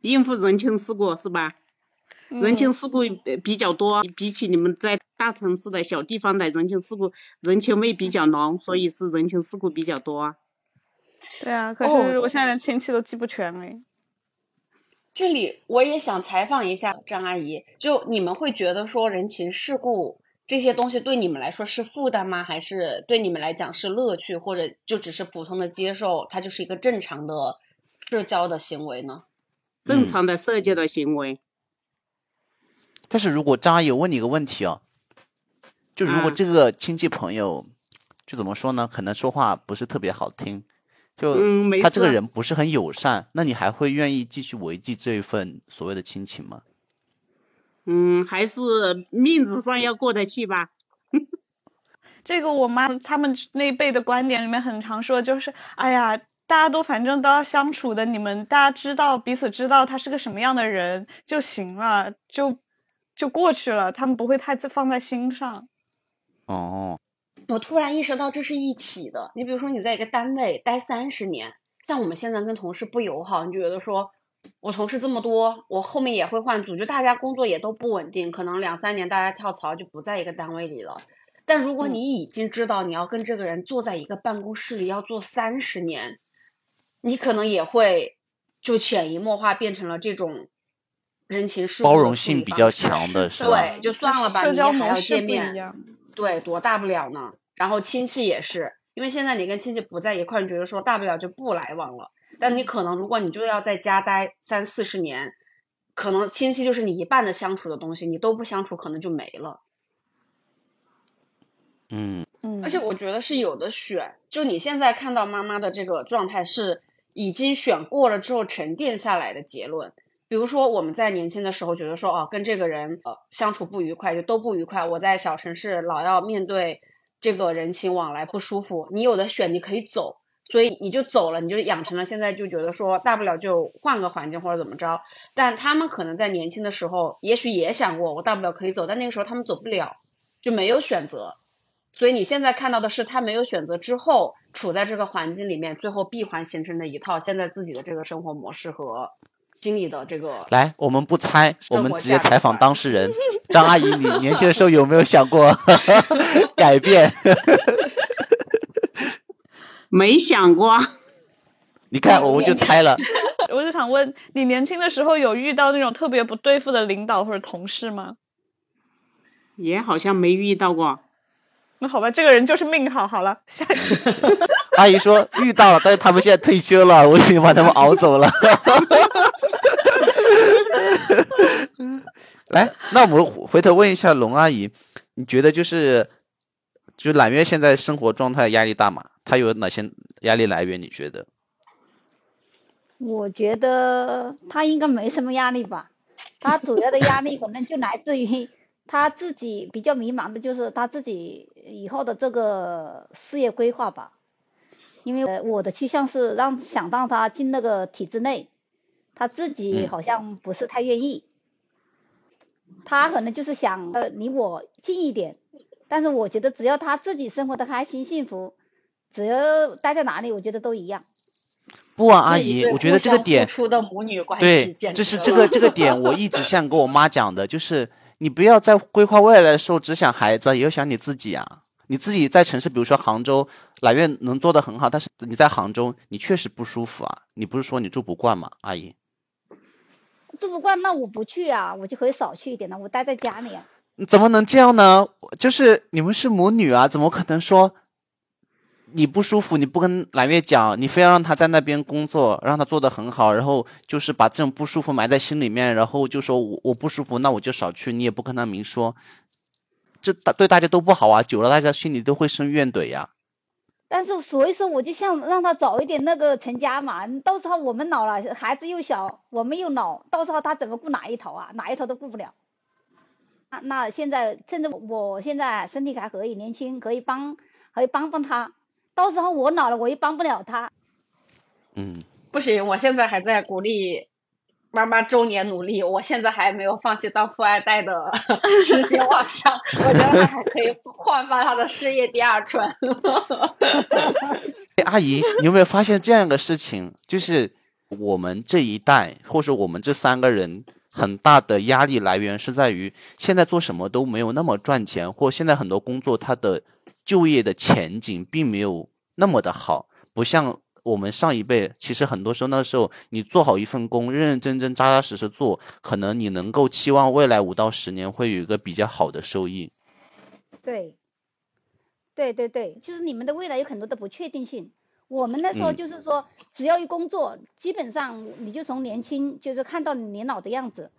应付人情世故是吧？人情世故呃比较多，比起你们在大城市的小地方的人情世故，人情味比较浓，所以是人情世故比较多啊。对啊，可哦是我现在连亲戚都记不全哎。这里我也想采访一下张阿姨，就你们会觉得说人情世故这些东西对你们来说是负担吗？还是对你们来讲是乐趣，或者就只是普通的接受，它就是一个正常的社交的行为呢？正常的社交的行为，但是如果张阿姨我问你一个问题哦，就如果嗯这个亲戚朋友，就怎么说呢？可能说话不是特别好听，就嗯他这个人不是很友善，那你还会愿意继续维系这一份所谓的亲情吗？嗯，还是面子上要过得去吧。这个我妈他们那一辈的观点里面很常说，就是哎呀，大家都反正都要相处的，你们大家知道彼此知道他是个什么样的人就行了，就就过去了，他们不会太放在心上。哦，我突然意识到这是一体的。你比如说你在一个单位待三十年，像我们现在跟同事不友好，你就觉得说，我同事这么多，我后面也会换组，就大家工作也都不稳定，可能两三年大家跳槽就不在一个单位里了。但如果你已经知道你要跟这个人坐在一个办公室里要做三十年，你可能也会就潜移默化变成了这种人情世故包容性比较强的是吧？对，就算了吧，社交你也还要模式不一见面。样。对，多大不了呢？然后亲戚也是，因为现在你跟亲戚不在一块，你觉得说大不了就不来往了。但你可能，如果你就要在家待三四十年，可能亲戚就是你一半的相处的东西，你都不相处，可能就没了。嗯，嗯，而且我觉得是有的选，就你现在看到妈妈的这个状态是已经选过了之后沉淀下来的结论。比如说我们在年轻的时候觉得说，哦，跟这个人呃相处不愉快，就都不愉快。我在小城市老要面对这个人情往来不舒服，你有的选，你可以走，所以你就走了，你就养成了现在就觉得说，大不了就换个环境或者怎么着。但他们可能在年轻的时候，也许也想过，我大不了可以走，但那个时候他们走不了，就没有选择。所以你现在看到的是他没有选择之后处在这个环境里面，最后闭环形成的一套现在自己的这个生活模式和心里的这个。来，我们不猜，我们直接采访当事人 张阿姨，你年轻的时候有没有想过 改变？没想过，你看，我们就猜了。我就想问你，年轻的时候有遇到那种特别不对付的领导或者同事吗？也好像没遇到过。那好吧，这个人就是命好。好了，下一个。阿姨说遇到了，但是他们现在退休了，我已经把他们熬走了。来，那我们回头问一下龙阿姨，你觉得就是，就揽月现在生活状态压力大吗？她有哪些压力来源？你觉得？我觉得他应该没什么压力吧，他主要的压力可能就来自于他自己比较迷茫的，就是他自己以后的这个事业规划吧。因为我的趋向是让想让他进那个体制内，他自己嗯好像不是太愿意。他可能就是想呃离我近一点，但是我觉得只要他自己生活的开心幸福，只要待在哪里，我觉得都一样。不啊，阿姨，我觉得这个点出的母女关系，对，简这是这个这个点，我一直想跟我妈讲的，就是你不要在规划未来的时候只想孩子，也要想你自己啊。你自己在城市，比如说杭州，揽月能做的很好，但是你在杭州，你确实不舒服啊。你不是说你住不惯吗，阿姨？住不惯，那我不去啊，我就可以少去一点了，我待在家里啊。怎么能这样呢？就是你们是母女啊，怎么可能说你不舒服，你不跟蓝月讲，你非要让他在那边工作，让他做的很好，然后就是把这种不舒服埋在心里面，然后就说我我不舒服，那我就少去，你也不跟他明说，这大对大家都不好啊，久了大家心里都会生怨怼呀。但是所以说，我就想让他早一点那个成家嘛，到时候我们老了，孩子又小，我们又老，到时候他怎么顾哪一头啊？哪一头都顾不了。那那现在趁着我现在身体还可以，年轻，可以帮，可以帮帮他。到时候我老了，我又帮不了他。嗯，不行，我现在还在鼓励妈妈周年努力，我现在还没有放弃当富二代的实心妄想，我觉得还可以焕发他的事业第二春。阿姨，你有没有发现这样一个事情？就是我们这一代，或者我们这三个人，很大的压力来源是在于现在做什么都没有那么赚钱，或现在很多工作它的就业的前景并没有那么的好，不像我们上一辈。其实很多时候那时候你做好一份工，认认真真、扎扎实实做，可能你能够期望未来五到十年会有一个比较好的收益。对，对对对，就是你们的未来有很多的不确定性。我们那时候嗯就是说，只要一工作，基本上你就从年轻就是看到年老的样子。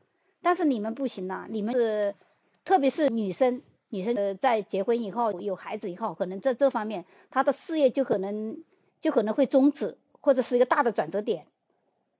但是你们不行了、你们是特别是女生，女生呃在结婚以后有孩子以后，可能在这方面她的事业就可能就可能会终止，或者是一个大的转折点。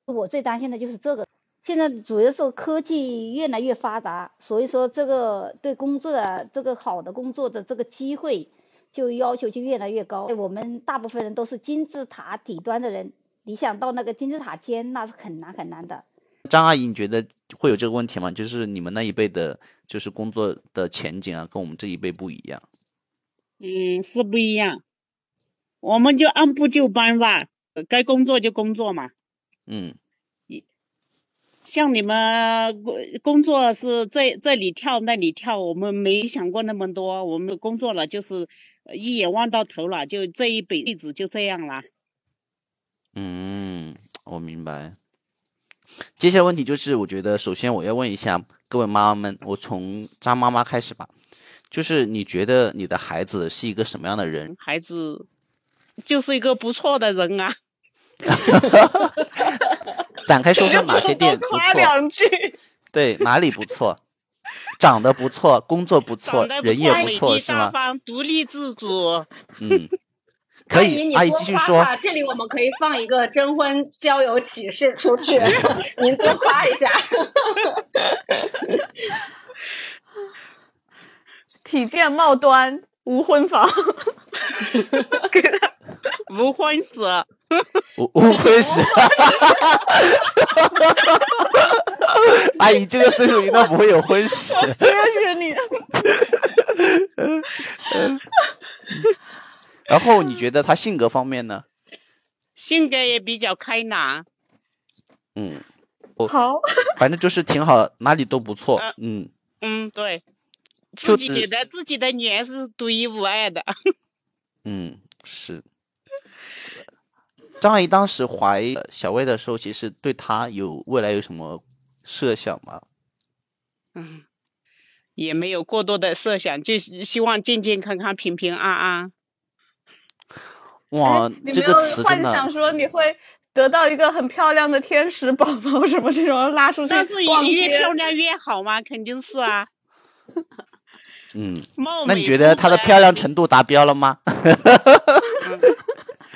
我最担心的就是这个。现在主要是科技越来越发达，所以说这个对工作的这个好的工作的这个机会就要求就越来越高。我们大部分人都是金字塔底端的人，你想到那个金字塔尖，那是很难很难的。张阿姨，你觉得会有这个问题吗？就是你们那一辈的，就是工作的前景啊，跟我们这一辈不一样。嗯，是不一样。我们就按部就班吧，呃该工作就工作嘛。嗯像你们工工作是这这里跳那里跳，我们没想过那么多。我们工作了就是呃一眼望到头了，就这一辈子就这样了。嗯，我明白。接下来问题就是，我觉得首先我要问一下各位妈妈们，我从张妈妈开始吧，就是你觉得你的孩子是一个什么样的人？孩子就是一个不错的人啊。展开说说哪些店不夸错？两句。对，哪里不错？长得不错，工作不错人也不错，是吗？独立自主。嗯，可以，阿姨继续说。这里我们可以放一个征婚交友启事出去，您多夸一下。体健貌端，无婚房。给他无婚史，无无婚史，阿姨这个岁数应该不会有婚史。谢谢你。然后你觉得他性格方面呢？性格也比较开朗。嗯，好，反正就是挺好，哪里都不错。嗯，嗯，对，自己觉得自己的脸是独一无二的。嗯，是。张阿姨当时怀呃小薇的时候，其实对她有未来有什么设想吗？嗯，也没有过多的设想，就是希望健健康康、平平安安。哇，这没有个词真幻想，说你会得到一个很漂亮的天使宝宝什么这种拉出去但是逛越漂亮越好吗，肯定是啊。嗯，那你觉得她的漂亮程度达标了吗？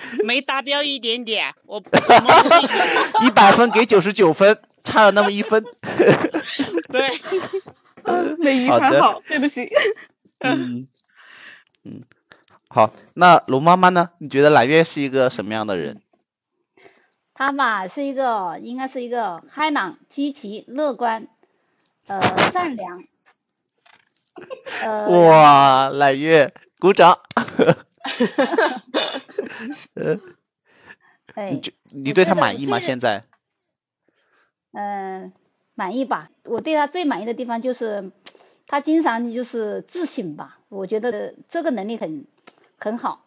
没达标一点点，我 一一百分给九十九分，差了那么一分。对，没遗传好，对不起。嗯嗯，好，那龙妈妈呢？你觉得揽月是一个什么样的人？他嘛是一个，应该是一个开朗、积极、乐观，呃，善良。呃，哇，揽月，鼓掌！哎 你，觉你对觉得我他满意吗？现在？嗯，满意吧。我对他最满意的地方就是，他经常就是自省吧。我觉得这个能力很很好。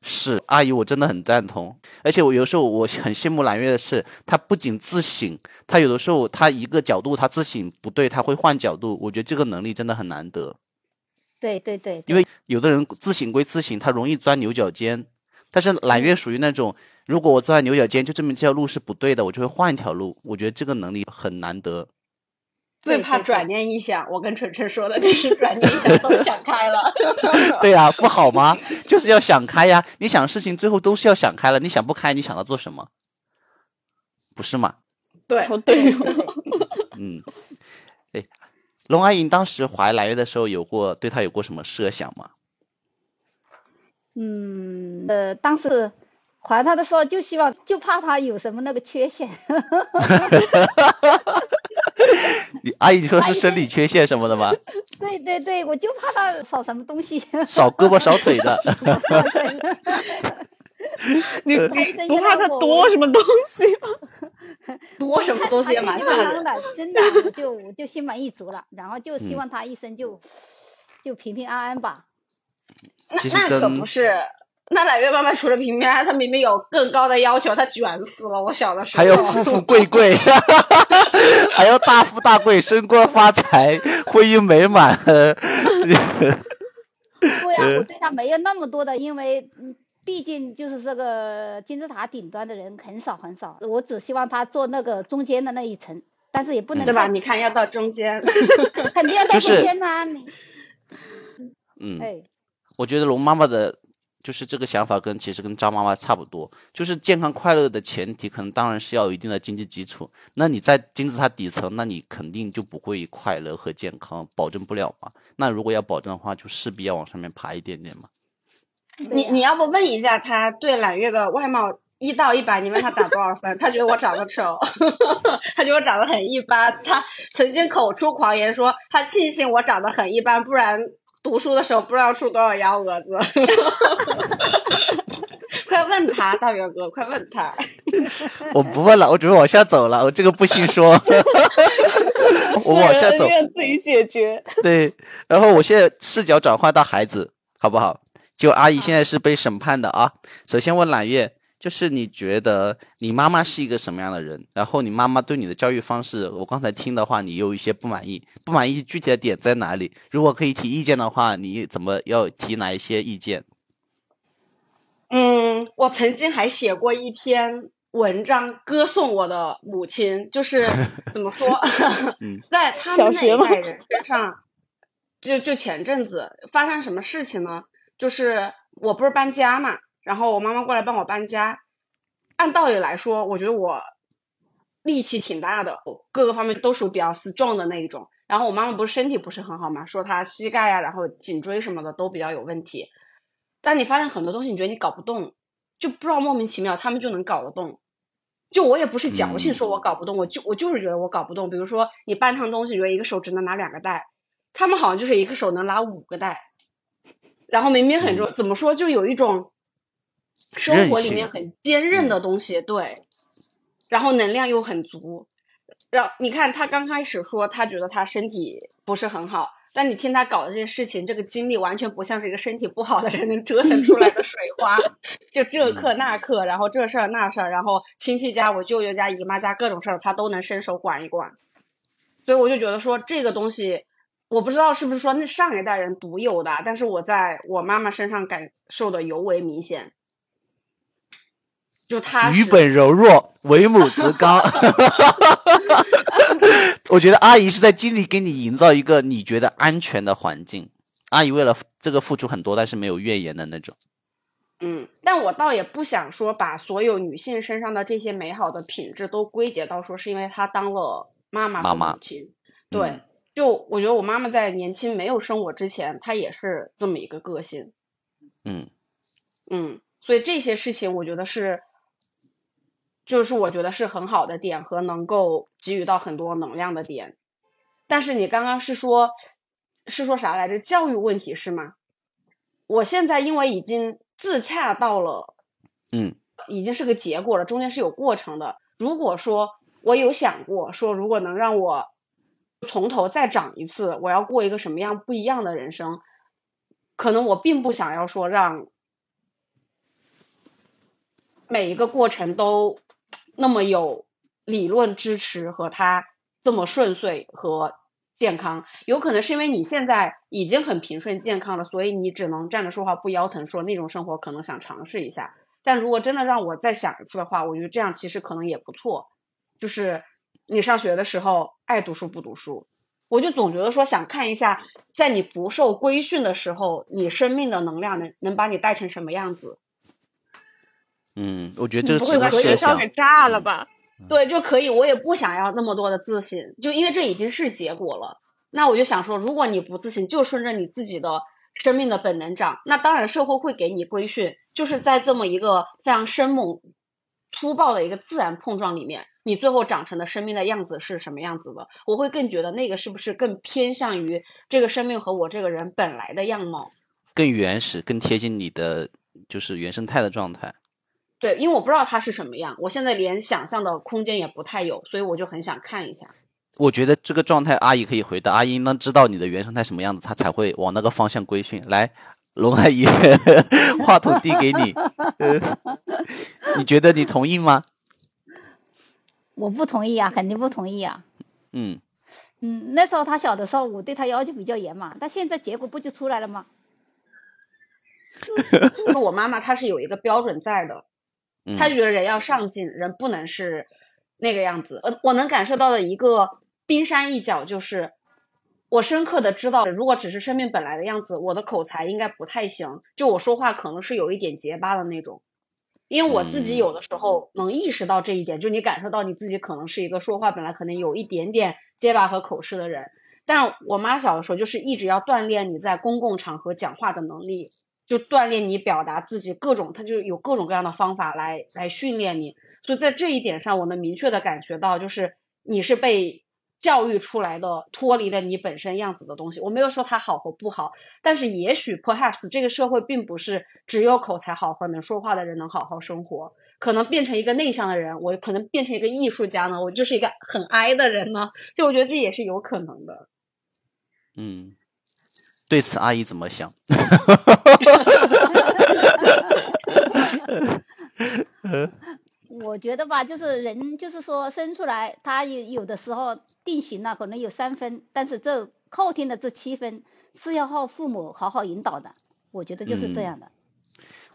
是阿姨，我真的很赞同。而且我有时候我很羡慕蓝月的是，他不仅自省，他有的时候他一个角度他自省不对，他会换角度。我觉得这个能力真的很难得。对对对，因为有的人自省归自省，他容易钻牛角尖，但是揽月属于那种，如果我钻牛角尖，就证明这条路是不对的，我就会换一条路。我觉得这个能力很难得。最怕转念一想，我跟晨晨说的就是 转念一想都想开了。对呀，不好吗？就是要想开呀！你想事情最后都是要想开了，你想不开，你想到做什么？不是吗？对，对。嗯，哎，龙阿姨当时怀来月的时候，有过对她有过什么设想吗？嗯，呃，当时怀他的时候就希望，就怕他有什么那个缺陷。你阿姨，你说是生理缺陷什么的吗？对对对，我就怕他少什么东西。少胳膊少腿的。你你不怕他多什么东西吗？多什么东西也蛮吓人的，真的，我就我就心满意足了，然后就希望他一生就就平平安安吧。那那可不是。那揽月妈妈除了平平安安，她明明有更高的要求，她卷死了。我小的时候还有富富贵贵，还要大富大贵，升官发财，婚姻美满。对呀，我对他没有那么多的，因为毕竟就是这个金字塔顶端的人很少很少。我只希望他做那个中间的那一层，但是也不能对吧？你看要到中间，肯定要到中间呐。你嗯，哎，我觉得龙妈妈的。就是这个想法跟其实跟张妈妈差不多，就是健康快乐的前提，可能当然是要有一定的经济基础。那你在金字塔底层，那你肯定就不会快乐和健康，保证不了嘛。那如果要保证的话，就势必要往上面爬一点点嘛。你你要不问一下他对揽月的外貌一到一百，你问他打多少分？他觉得我长得丑，他觉得我长得很一般。他曾经口出狂言说，他庆幸我长得很一般，不然。读书的时候不知道出多少幺蛾子，快问他大表哥，快问他。我不问了，我准备往下走了，我这个不兴说。我往下走，自己解决。对，然后我现在视角转换到孩子，好不好？就阿姨现在是被审判的啊。首先问揽月。就是你觉得你妈妈是一个什么样的人？然后你妈妈对你的教育方式，我刚才听的话，你有一些不满意。不满意具体的点在哪里？如果可以提意见的话，你怎么要提哪一些意见？嗯，我曾经还写过一篇文章歌颂我的母亲，就是 怎么说，在他们那一代人身上，就就前阵子发生什么事情呢？就是我不是搬家嘛。然后我妈妈过来帮我搬家，按道理来说，我觉得我力气挺大的，各个方面都属比较 strong 的那一种。然后我妈妈不是身体不是很好嘛，说她膝盖啊，然后颈椎什么的都比较有问题。但你发现很多东西，你觉得你搞不动，就不知道莫名其妙他们就能搞得动。就我也不是矫情说我搞不动，我就我就是觉得我搞不动。比如说你搬趟东西，觉得一个手只能拿两个袋，他们好像就是一个手能拿五个袋，然后明明很重，怎么说就有一种。生活里面很坚韧的东西，对，然后能量又很足。让你看他刚开始说他觉得他身体不是很好，但你听他搞的这些事情，这个经历完全不像是一个身体不好的人能折腾出来的水花。就这课那课，然后这事儿那事儿，然后亲戚家、我舅舅家、姨妈家各种事儿，他都能伸手管一管。所以我就觉得说这个东西，我不知道是不是说那上一代人独有的，但是我在我妈妈身上感受的尤为明显。就他愚本柔弱，为母则刚。我觉得阿姨是在尽力给你营造一个你觉得安全的环境。阿姨为了这个付出很多，但是没有怨言的那种。嗯，但我倒也不想说把所有女性身上的这些美好的品质都归结到说是因为她当了妈妈和母亲。对，就我觉得我妈妈在年轻没有生我之前，她也是这么一个个性。嗯嗯，所以这些事情我觉得是。就是我觉得是很好的点和能够给予到很多能量的点，但是你刚刚是说，是说啥来着？教育问题是吗？我现在因为已经自洽到了，嗯，已经是个结果了，中间是有过程的。如果说我有想过说，如果能让我从头再长一次，我要过一个什么样不一样的人生？可能我并不想要说让每一个过程都。那么有理论支持和他这么顺遂和健康，有可能是因为你现在已经很平顺健康了，所以你只能站着说话不腰疼，说那种生活可能想尝试一下。但如果真的让我再想一次的话，我觉得这样其实可能也不错。就是你上学的时候爱读书不读书，我就总觉得说想看一下，在你不受规训的时候，你生命的能量能能把你带成什么样子。嗯，我觉得这个不会把学校给炸了吧？对，就可以。我也不想要那么多的自信，就因为这已经是结果了。那我就想说，如果你不自信，就顺着你自己的生命的本能长，那当然社会会给你规训。就是在这么一个非常生猛、粗暴的一个自然碰撞里面，你最后长成的生命的样子是什么样子的？我会更觉得那个是不是更偏向于这个生命和我这个人本来的样貌，更原始、更贴近你的就是原生态的状态。对，因为我不知道它是什么样，我现在连想象的空间也不太有，所以我就很想看一下。我觉得这个状态，阿姨可以回答。阿姨应当知道你的原生态什么样子，她才会往那个方向规训。来。龙阿姨，话筒递给你，呃，你觉得你同意吗？我不同意啊，肯定不同意啊。嗯嗯，那时候他小的时候，我对他要求比较严嘛，但现在结果不就出来了吗？我妈妈她是有一个标准在的，她觉得人要上进，人不能是那个样子。呃，我能感受到的一个冰山一角就是。我深刻的知道，如果只是生命本来的样子，我的口才应该不太行。就我说话可能是有一点结巴的那种，因为我自己有的时候能意识到这一点。就你感受到你自己可能是一个说话本来可能有一点点结巴和口吃的人。但我妈小的时候就是一直要锻炼你在公共场合讲话的能力，就锻炼你表达自己各种，她就有各种各样的方法来来训练你。所以在这一点上，我能明确的感觉到，就是你是被。教育出来的脱离了你本身样子的东西，我没有说它好和不好，但是也许 perhaps 这个社会并不是只有口才好和能说话的人能好好生活，可能变成一个内向的人，我可能变成一个艺术家呢，我就是一个很 I 的人呢，就我觉得这也是有可能的。嗯，对此阿姨怎么想？我觉得吧，就是人，就是说生出来，他有有的时候定型了，可能有三分，但是这后天的这七分是要靠父母好好引导的。我觉得就是这样的。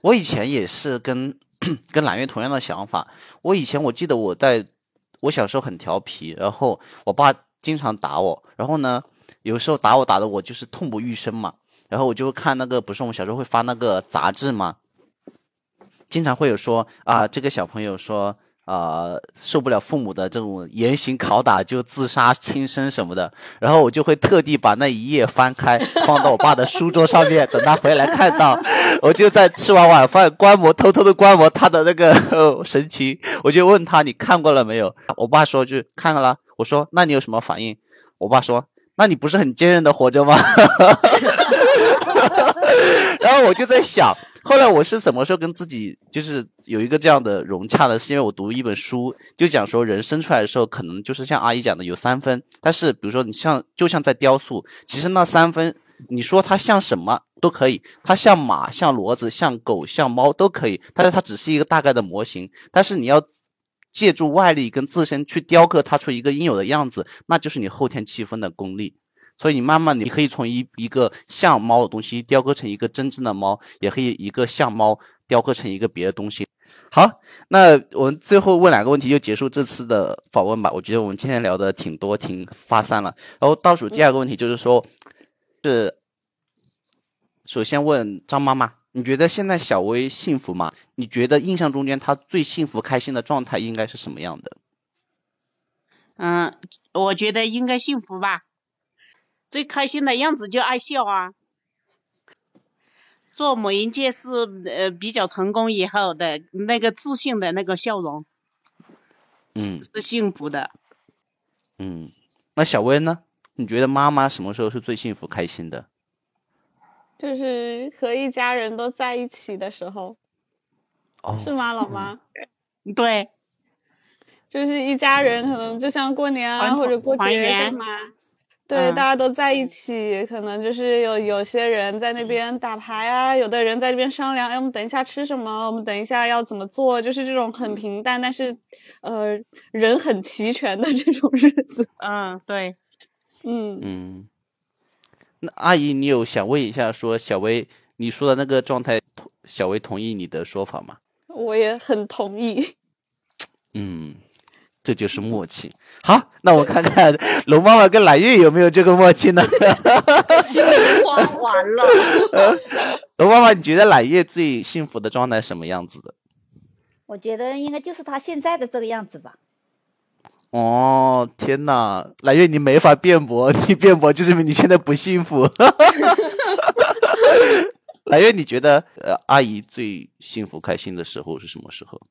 我以前也是跟 跟蓝月同样的想法。我以前我记得我在我小时候很调皮，然后我爸经常打我，然后呢，有时候打我打的我就是痛不欲生嘛。然后我就看那个，不是我们小时候会发那个杂志吗？经常会有说啊，这个小朋友说啊，受不了父母的这种严刑拷打，就自杀轻生什么的。然后我就会特地把那一页翻开，放到我爸的书桌上面，等他回来看到，我就在吃完晚饭观摩，偷偷的观摩他的那个神情。我就问他，你看过了没有？我爸说就看了。我说那你有什么反应？我爸说，那你不是很坚韧的活着吗？然后我就在想。后来我是什么时候跟自己就是有一个这样的融洽的？是因为我读一本书，就讲说人生出来的时候，可能就是像阿姨讲的有三分，但是比如说你像就像在雕塑，其实那三分你说它像什么都可以，它像马、像骡子、像狗、像猫都可以，但是它只是一个大概的模型，但是你要借助外力跟自身去雕刻它出一个应有的样子，那就是你后天七分的功力。所以你慢慢，你可以从一一个像猫的东西雕刻成一个真正的猫，也可以一个像猫雕刻成一个别的东西。好，那我们最后问两个问题就结束这次的访问吧。我觉得我们今天聊的挺多，挺发散了。然后倒数第二个问题就是说，是首先问张妈妈，你觉得现在小薇幸福吗？你觉得印象中间她最幸福开心的状态应该是什么样的？嗯，我觉得应该幸福吧。最开心的样子就爱笑啊，做母婴界是呃比较成功以后的那个自信的那个笑容，嗯，是幸福的。嗯，那小薇呢？你觉得妈妈什么时候是最幸福开心的？就是和一家人都在一起的时候，哦是吗，老妈？对，就是一家人，可能就像过年啊，或者过节干嘛。对，大家都在一起，可能就是有有些人在那边打牌啊，有的人在这边商量，哎，我们等一下吃什么？我们等一下要怎么做？就是这种很平淡，但是，呃，人很齐全的这种日子。嗯，对。嗯，嗯，那阿姨，你有想问一下，说小薇你说的那个状态，同小薇同意你的说法吗？我也很同意。嗯，这就是默契。好，那我看看龙妈妈跟揽月有没有这个默契呢？心里慌完了。龙妈妈，你觉得揽月最幸福的状态是什么样子的？我觉得应该就是他现在的这个样子吧。哦，天呐，揽月你没法辩驳，你辩驳就证明你现在不幸福。揽月，你觉得呃，阿姨最幸福开心的时候是什么时候？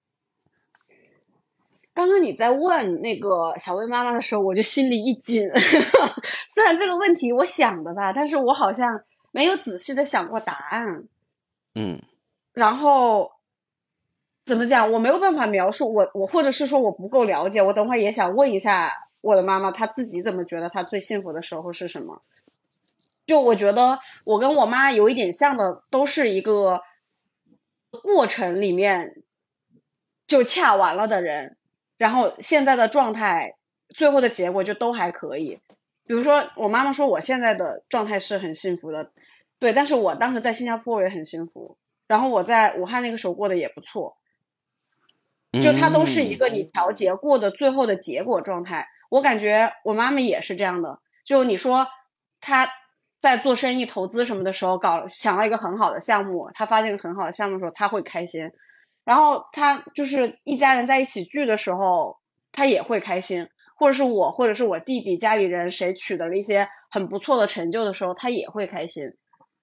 刚刚你在问那个小薇妈妈的时候，我就心里一紧。虽然这个问题我想的吧，但是我好像没有仔细的想过答案。嗯然后怎么讲，我没有办法描述我我，或者是说我不够了解。我等会儿也想问一下我的妈妈，她自己怎么觉得她最幸福的时候是什么？就我觉得我跟我妈有一点像的，都是一个过程里面就恰完了的人，然后现在的状态，最后的结果就都还可以。比如说，我妈妈说我现在的状态是很幸福的，对，但是我当时在新加坡我也很幸福，然后我在武汉那个时候过得也不错，就它都是一个你调节过的最后的结果状态。我感觉我妈妈也是这样的，就你说她在做生意、投资什么的时候，搞想到一个很好的项目，她发现一个很好的项目的时候，她会开心。然后他就是一家人在一起聚的时候，他也会开心，或者是我，或者是我弟弟家里人谁取得了一些很不错的成就的时候，他也会开心。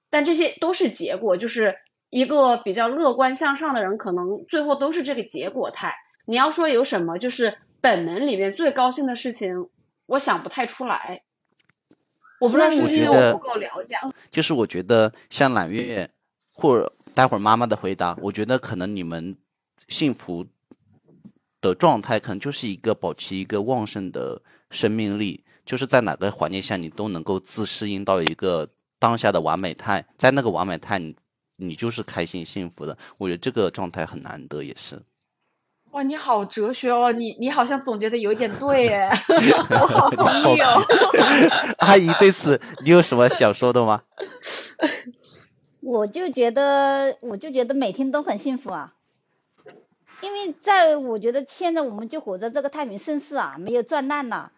但这些都是结果，就是一个比较乐观向上的人，可能最后都是这个结果态。你要说有什么，就是本能里面最高兴的事情，我想不太出来。我不知道是不是因为我不够了解。就是我觉得像揽月或者待会儿妈妈的回答，我觉得可能你们幸福的状态，可能就是一个保持一个旺盛的生命力，就是在哪个环境下你都能够自适应到一个当下的完美态，在那个完美态你你就是开心幸福的。我觉得这个状态很难得，也是。哇，你好哲学哦，你你好像总结的有点对耶，我好同意哦。阿姨对此你有什么想说的吗？我就觉得，我就觉得每天都很幸福啊，因为在我觉得现在我们就活在这个太平盛世啊，没有战乱了，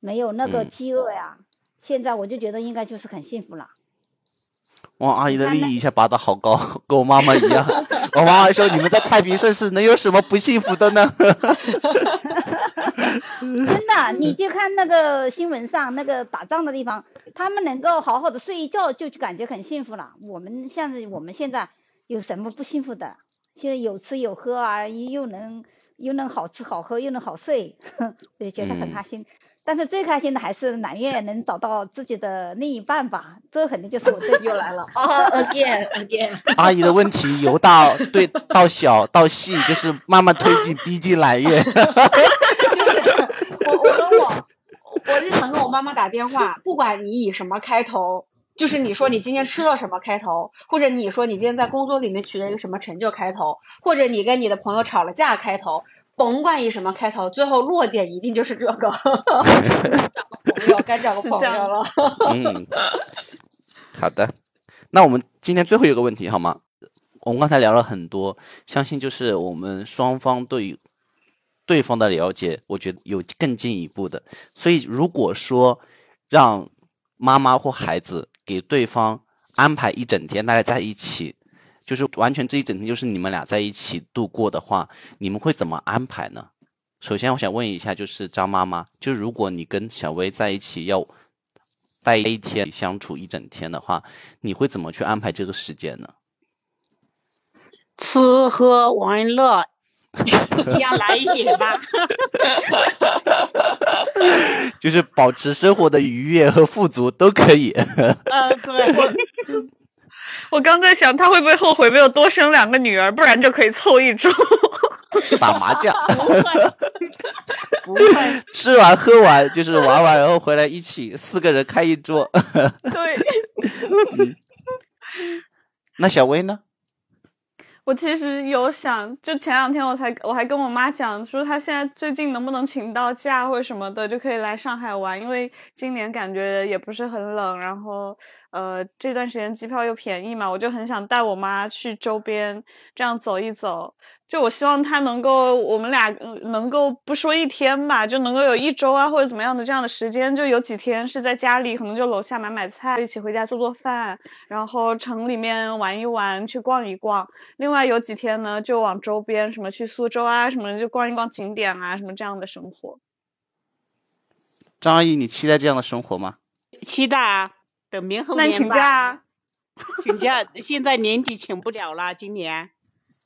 没有那个嗯饥饿呀，现在我就觉得应该就是很幸福了。哇，阿姨的利益一下拔得好高，跟我妈妈一样。我妈妈说：“你们在太平盛世能有什么不幸福的呢？” 真的，你就看那个新闻上那个打仗的地方，他们能够好好的睡一觉，就感觉很幸福了。我们像是我们现在有什么不幸福的？现在有吃有喝啊，又能又能好吃好喝，又能好睡，我就觉得很开心。但是最开心的还是揽月能找到自己的另一半吧，这肯定就是我最又来了啊，again again。阿姨的问题由大对到小到细，就是慢慢推进逼近揽月。我我跟我我日常跟我妈妈打电话，不管你以什么开头，就是你说你今天吃了什么开头，或者你说你今天在工作里面取得一个什么成就开头，或者你跟你的朋友吵了架开头，甭管以什么开头，最后落点一定就是这个。找个朋友，该找个朋友了。嗯，好的。那我们今天最后一个问题好吗？我们刚才聊了很多，相信就是我们双方对对方的了解，我觉得有更进一步的。所以如果说让妈妈或孩子给对方安排一整天，大家在一起，就是完全这一整天就是你们俩在一起度过的话，你们会怎么安排呢？首先，我想问一下，就是张妈妈，就如果你跟小薇在一起要待一天相处一整天的话，你会怎么去安排这个时间呢？吃喝玩乐 一样来一点吧。就是保持生活的愉悦和富足都可以。呃，对，我刚在想，他会不会后悔没有多生两个女儿，不然就可以凑一桌。打麻将，不会，不会。吃完喝完就是玩完，然后回来一起四个人开一桌。对，那小薇呢？我其实有想，就前两天我才我还跟我妈讲，说她现在最近能不能请到假或什么的，就可以来上海玩，因为今年感觉也不是很冷，然后呃这段时间机票又便宜嘛，我就很想带我妈去周边这样走一走。就我希望她能够，我们俩能够不说一天吧，就能够有一周啊或者怎么样的这样的时间，就有几天是在家里，可能就楼下买买菜，一起回家做做饭，然后城里面玩一玩，去逛一逛。另外有几天呢，就往周边什么去苏州啊什么，就逛一逛景点啊什么这样的生活。张阿姨，你期待这样的生活吗？期待啊，等明后年那请假啊，请假现在年底请不了了，今年。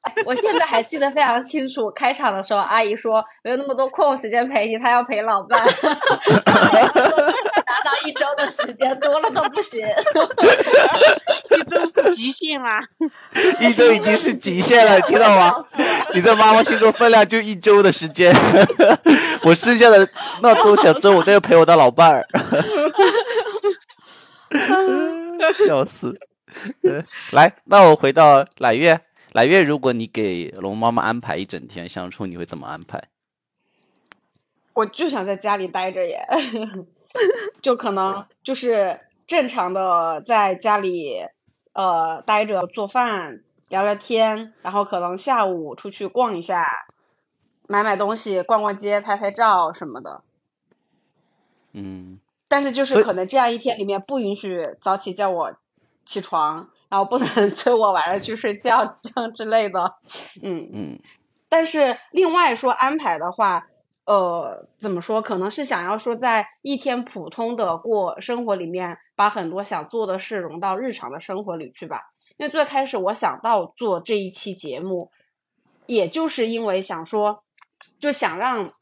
我现在还记得非常清楚，开场的时候阿姨说没有那么多空时间陪你，她要陪老伴，达到一周的时间，多了都不行。一周是极限啦，一周已经是极限了，听到吗？你在妈妈心中分量就一周的时间，我剩下的那多小周我都要陪我的老伴儿，笑死。来，那我回到揽月。揽月，如果你给龙妈妈安排一整天相处，你会怎么安排？我就想在家里待着耶，就可能就是正常的在家里呃待着做饭聊聊天，然后可能下午出去逛一下，买买东西，逛逛街，拍拍照什么的。嗯。但是就是可能这样一天里面不允许早起叫我起床。然后不能 催我晚上去睡觉这样之类的，嗯嗯。但是另外说安排的话，呃，怎么说？可能是想要说在一天普通的过生活里面，把很多想做的事融到日常的生活里去吧。因为最开始我想到做这一期节目，也就是因为想说，就想让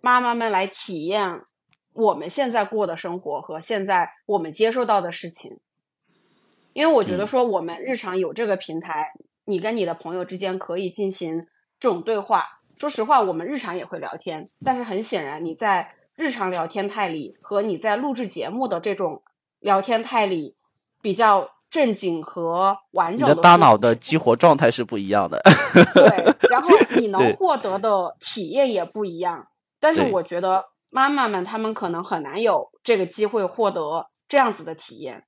妈妈们来体验我们现在过的生活和现在我们接受到的事情。因为我觉得说我们日常有这个平台，你跟你的朋友之间可以进行这种对话。说实话，我们日常也会聊天，但是很显然你在日常聊天态里和你在录制节目的这种聊天态里比较正经和完整。的大脑的激活状态是不一样的。对，然后你 能获得的体验也不一样。但是我觉得妈妈们她们可能很难有这个机会获得这样子的体验。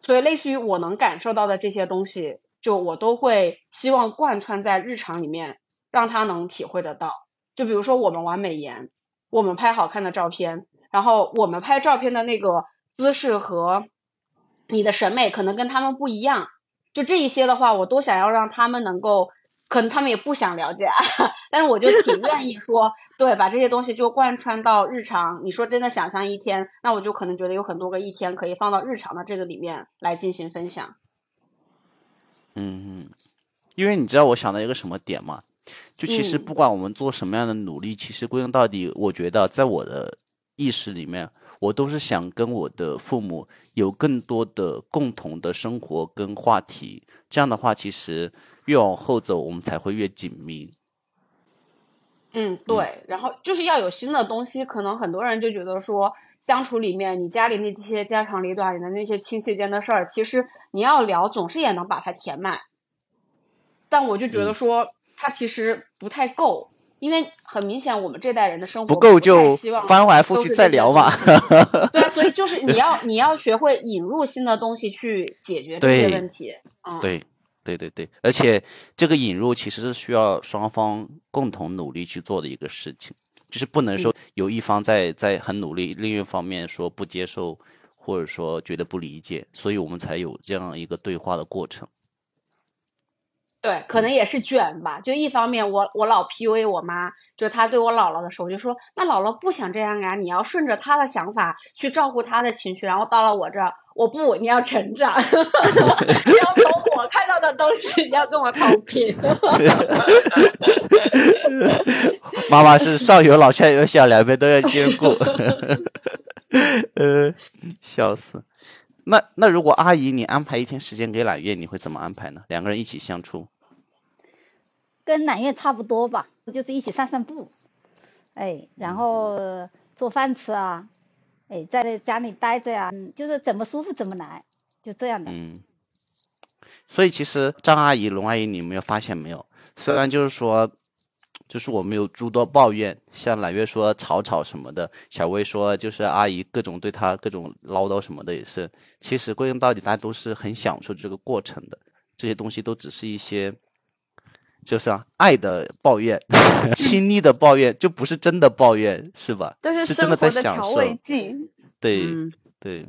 所以，类似于我能感受到的这些东西，就我都会希望贯穿在日常里面，让他能体会得到。就比如说，我们玩美颜，我们拍好看的照片，然后我们拍照片的那个姿势和你的审美可能跟他们不一样。就这一些的话，我都想要让他们能够。可能他们也不想了解，但是我就挺愿意说，对，把这些东西就贯穿到日常。你说真的，想象一天，那我就可能觉得有很多个一天可以放到日常的这个里面来进行分享。嗯，因为你知道我想到一个什么点吗？就其实不管我们做什么样的努力，其实归根到底，我觉得在我的意识里面，我都是想跟我的父母有更多的共同的生活跟话题。这样的话，其实。越往后走，我们才会越紧密。嗯，对。然后就是要有新的东西，可能很多人就觉得说，相处里面你家里那些家长里短的那些亲戚间的事儿，其实你要聊，总是也能把它填满。但我就觉得说，它其实不太够，因为很明显我们这代人的生活不够，就翻来覆去再聊嘛。对啊，所以就是你要你要学会引入新的东西去解决这些问题。嗯，对。对对对，而且这个引入其实是需要双方共同努力去做的一个事情，就是不能说有一方在在很努力，另一方面说不接受或者说觉得不理解，所以我们才有这样一个对话的过程。对，可能也是卷吧。就一方面，我我老 PUA 我妈，就是她对我姥姥的时候，就说那姥姥不想这样啊，你要顺着她的想法去照顾她的情绪。然后到了我这儿，我不，你要成长，你要从我看到的东西，你要跟我同频。妈妈是上有老下有小，两边都要兼顾。呃，笑死。那那如果阿姨你安排一天时间给揽月，你会怎么安排呢？两个人一起相处，跟揽月差不多吧，就是一起散散步，哎，然后做饭吃啊，哎，在家里待着呀，就是怎么舒服怎么来，就这样的。嗯，所以其实张阿姨、龙阿姨，你们有发现没有？虽然就是说，就是我们有诸多抱怨，像揽月说吵吵什么的，小薇说就是阿姨各种对她各种唠叨什么的也是。其实归根到底，大家都是很享受这个过程的。这些东西都只是一些，就是啊，爱的抱怨、亲昵的抱怨，就不是真的抱怨，是吧？都是生活的调味剂。对对。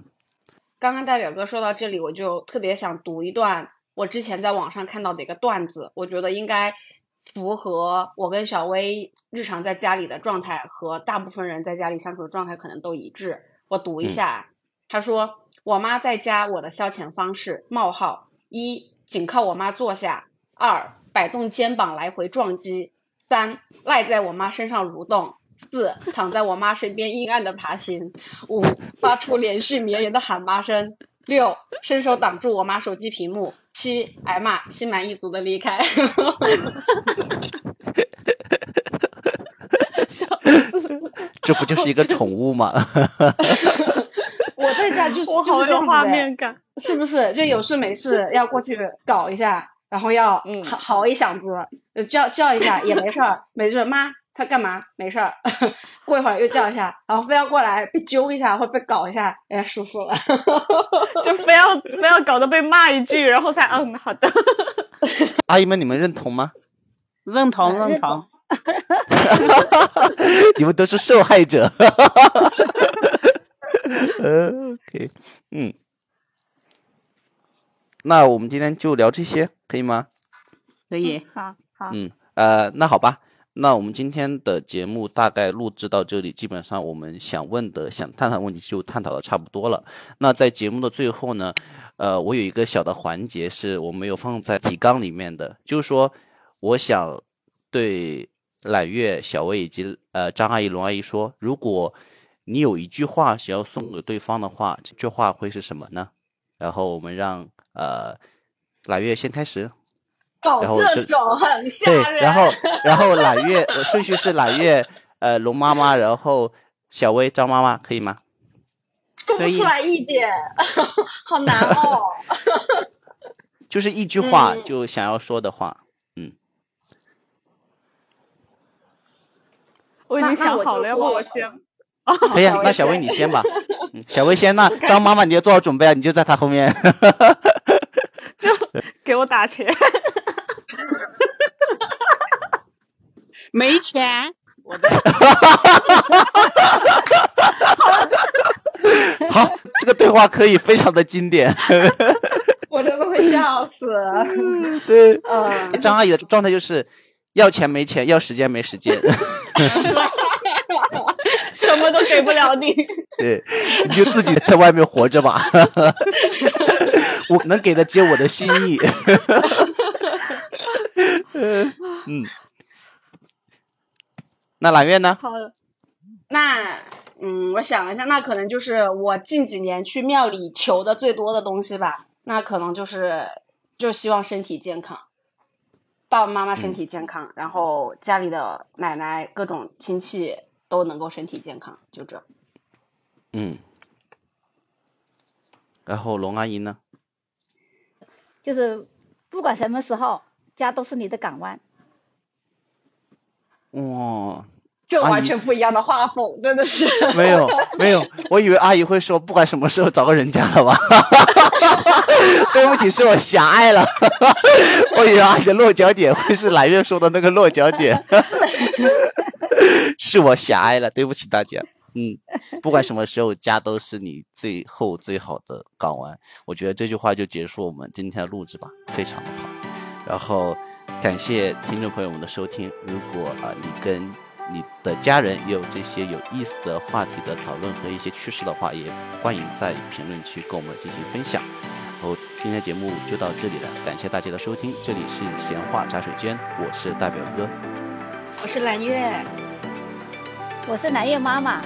刚刚大表哥说到这里，我就特别想读一段我之前在网上看到的一个段子，我觉得应该符合我跟小薇日常在家里的状态和大部分人在家里相处的状态可能都一致。我读一下，他说：“我妈在家，我的消遣方式：冒号一。”紧靠我妈坐下，二摆动肩膀来回撞击，三赖在我妈身上蠕动，四躺在我妈身边阴暗的爬行，五发出连续绵延的喊妈声，六伸手挡住我妈手机屏幕，七挨骂，心满意足的离开。笑死这不就是一个宠物吗？我在家就是就是这画面感，是不是？就有事没事要过去搞一下，然后要嚎嚎一嗓子，叫叫一下 也没事儿，没事。妈，他干嘛？没事儿。过一会儿又叫一下，然后非要过来被揪一下或被搞一下，哎，舒服了。就非要非要搞得被骂一句，然后才嗯好的。阿姨们，你们认同吗？认同认同。你们都是受害者。OK，嗯，那我们今天就聊这些，可以吗？可以，好，好。嗯，呃，那好吧，那我们今天的节目大概录制到这里，基本上我们想问的、想探讨的问题就探讨的差不多了。那在节目的最后呢，呃，我有一个小的环节是我没有放在提纲里面的，就是说，我想对揽月、小薇以及呃张阿姨、龙阿姨说，如果。你有一句话想要送给对方的话，这句话会是什么呢？然后我们让呃揽月先开始，搞这种很吓人。对，然后然后揽月顺序是揽月呃龙妈妈，然后小薇张妈妈，可以吗？说不出来一点，好难哦。就是一句话就想要说的话，嗯。我已经想好了，要不我先。可以，啊那小薇你先吧。小薇先，那张妈妈你要做好准备啊，你就在她后面。就给我打钱。没钱。好，这个对话可以非常的经典。我真的会笑死。对。张阿姨的状态就是要钱没钱，要时间没时间。什么都给不了你，对，你就自己在外面活着吧。我能给的只有我的心意。嗯，那揽月呢？好，那嗯，我想了一下，那可能就是我近几年去庙里求的最多的东西吧。那可能就是就希望身体健康，爸爸妈妈身体健康，然后家里的奶奶各种亲戚。都能够身体健康，就这。嗯。然后龙阿姨呢？就是不管什么时候，家都是你的港湾。哇，这完全不一样的画风，真的是。没有没有，我以为阿姨会说不管什么时候找个人家了吧。对不起，是我狭隘了。我以为你的落脚点会是揽月说的那个落脚点。是我狭隘了，对不起大家。嗯，不管什么时候，家都是你最后最好的港湾。我觉得这句话就结束我们今天的录制吧，非常的好。然后感谢听众朋友们的收听。如果啊，你跟你的家人也有这些有意思的话题的讨论和一些趣事的话，也欢迎在评论区跟我们进行分享。然后今天节目就到这里了，感谢大家的收听。这里是闲话茶水间，我是大表哥。我是蓝月，我是蓝月妈妈，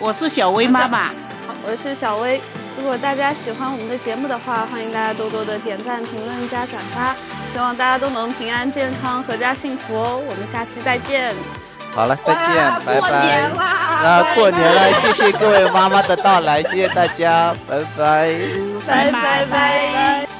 我是小薇妈妈，我是小薇。如果大家喜欢我们的节目的话，欢迎大家多多的点赞、评论、加转发。希望大家都能平安健康、阖家幸福哦。我们下期再见，好了，再见，拜拜过年。啦！那过年了，谢谢各位妈妈的到来，谢谢大家，拜拜。拜拜拜拜。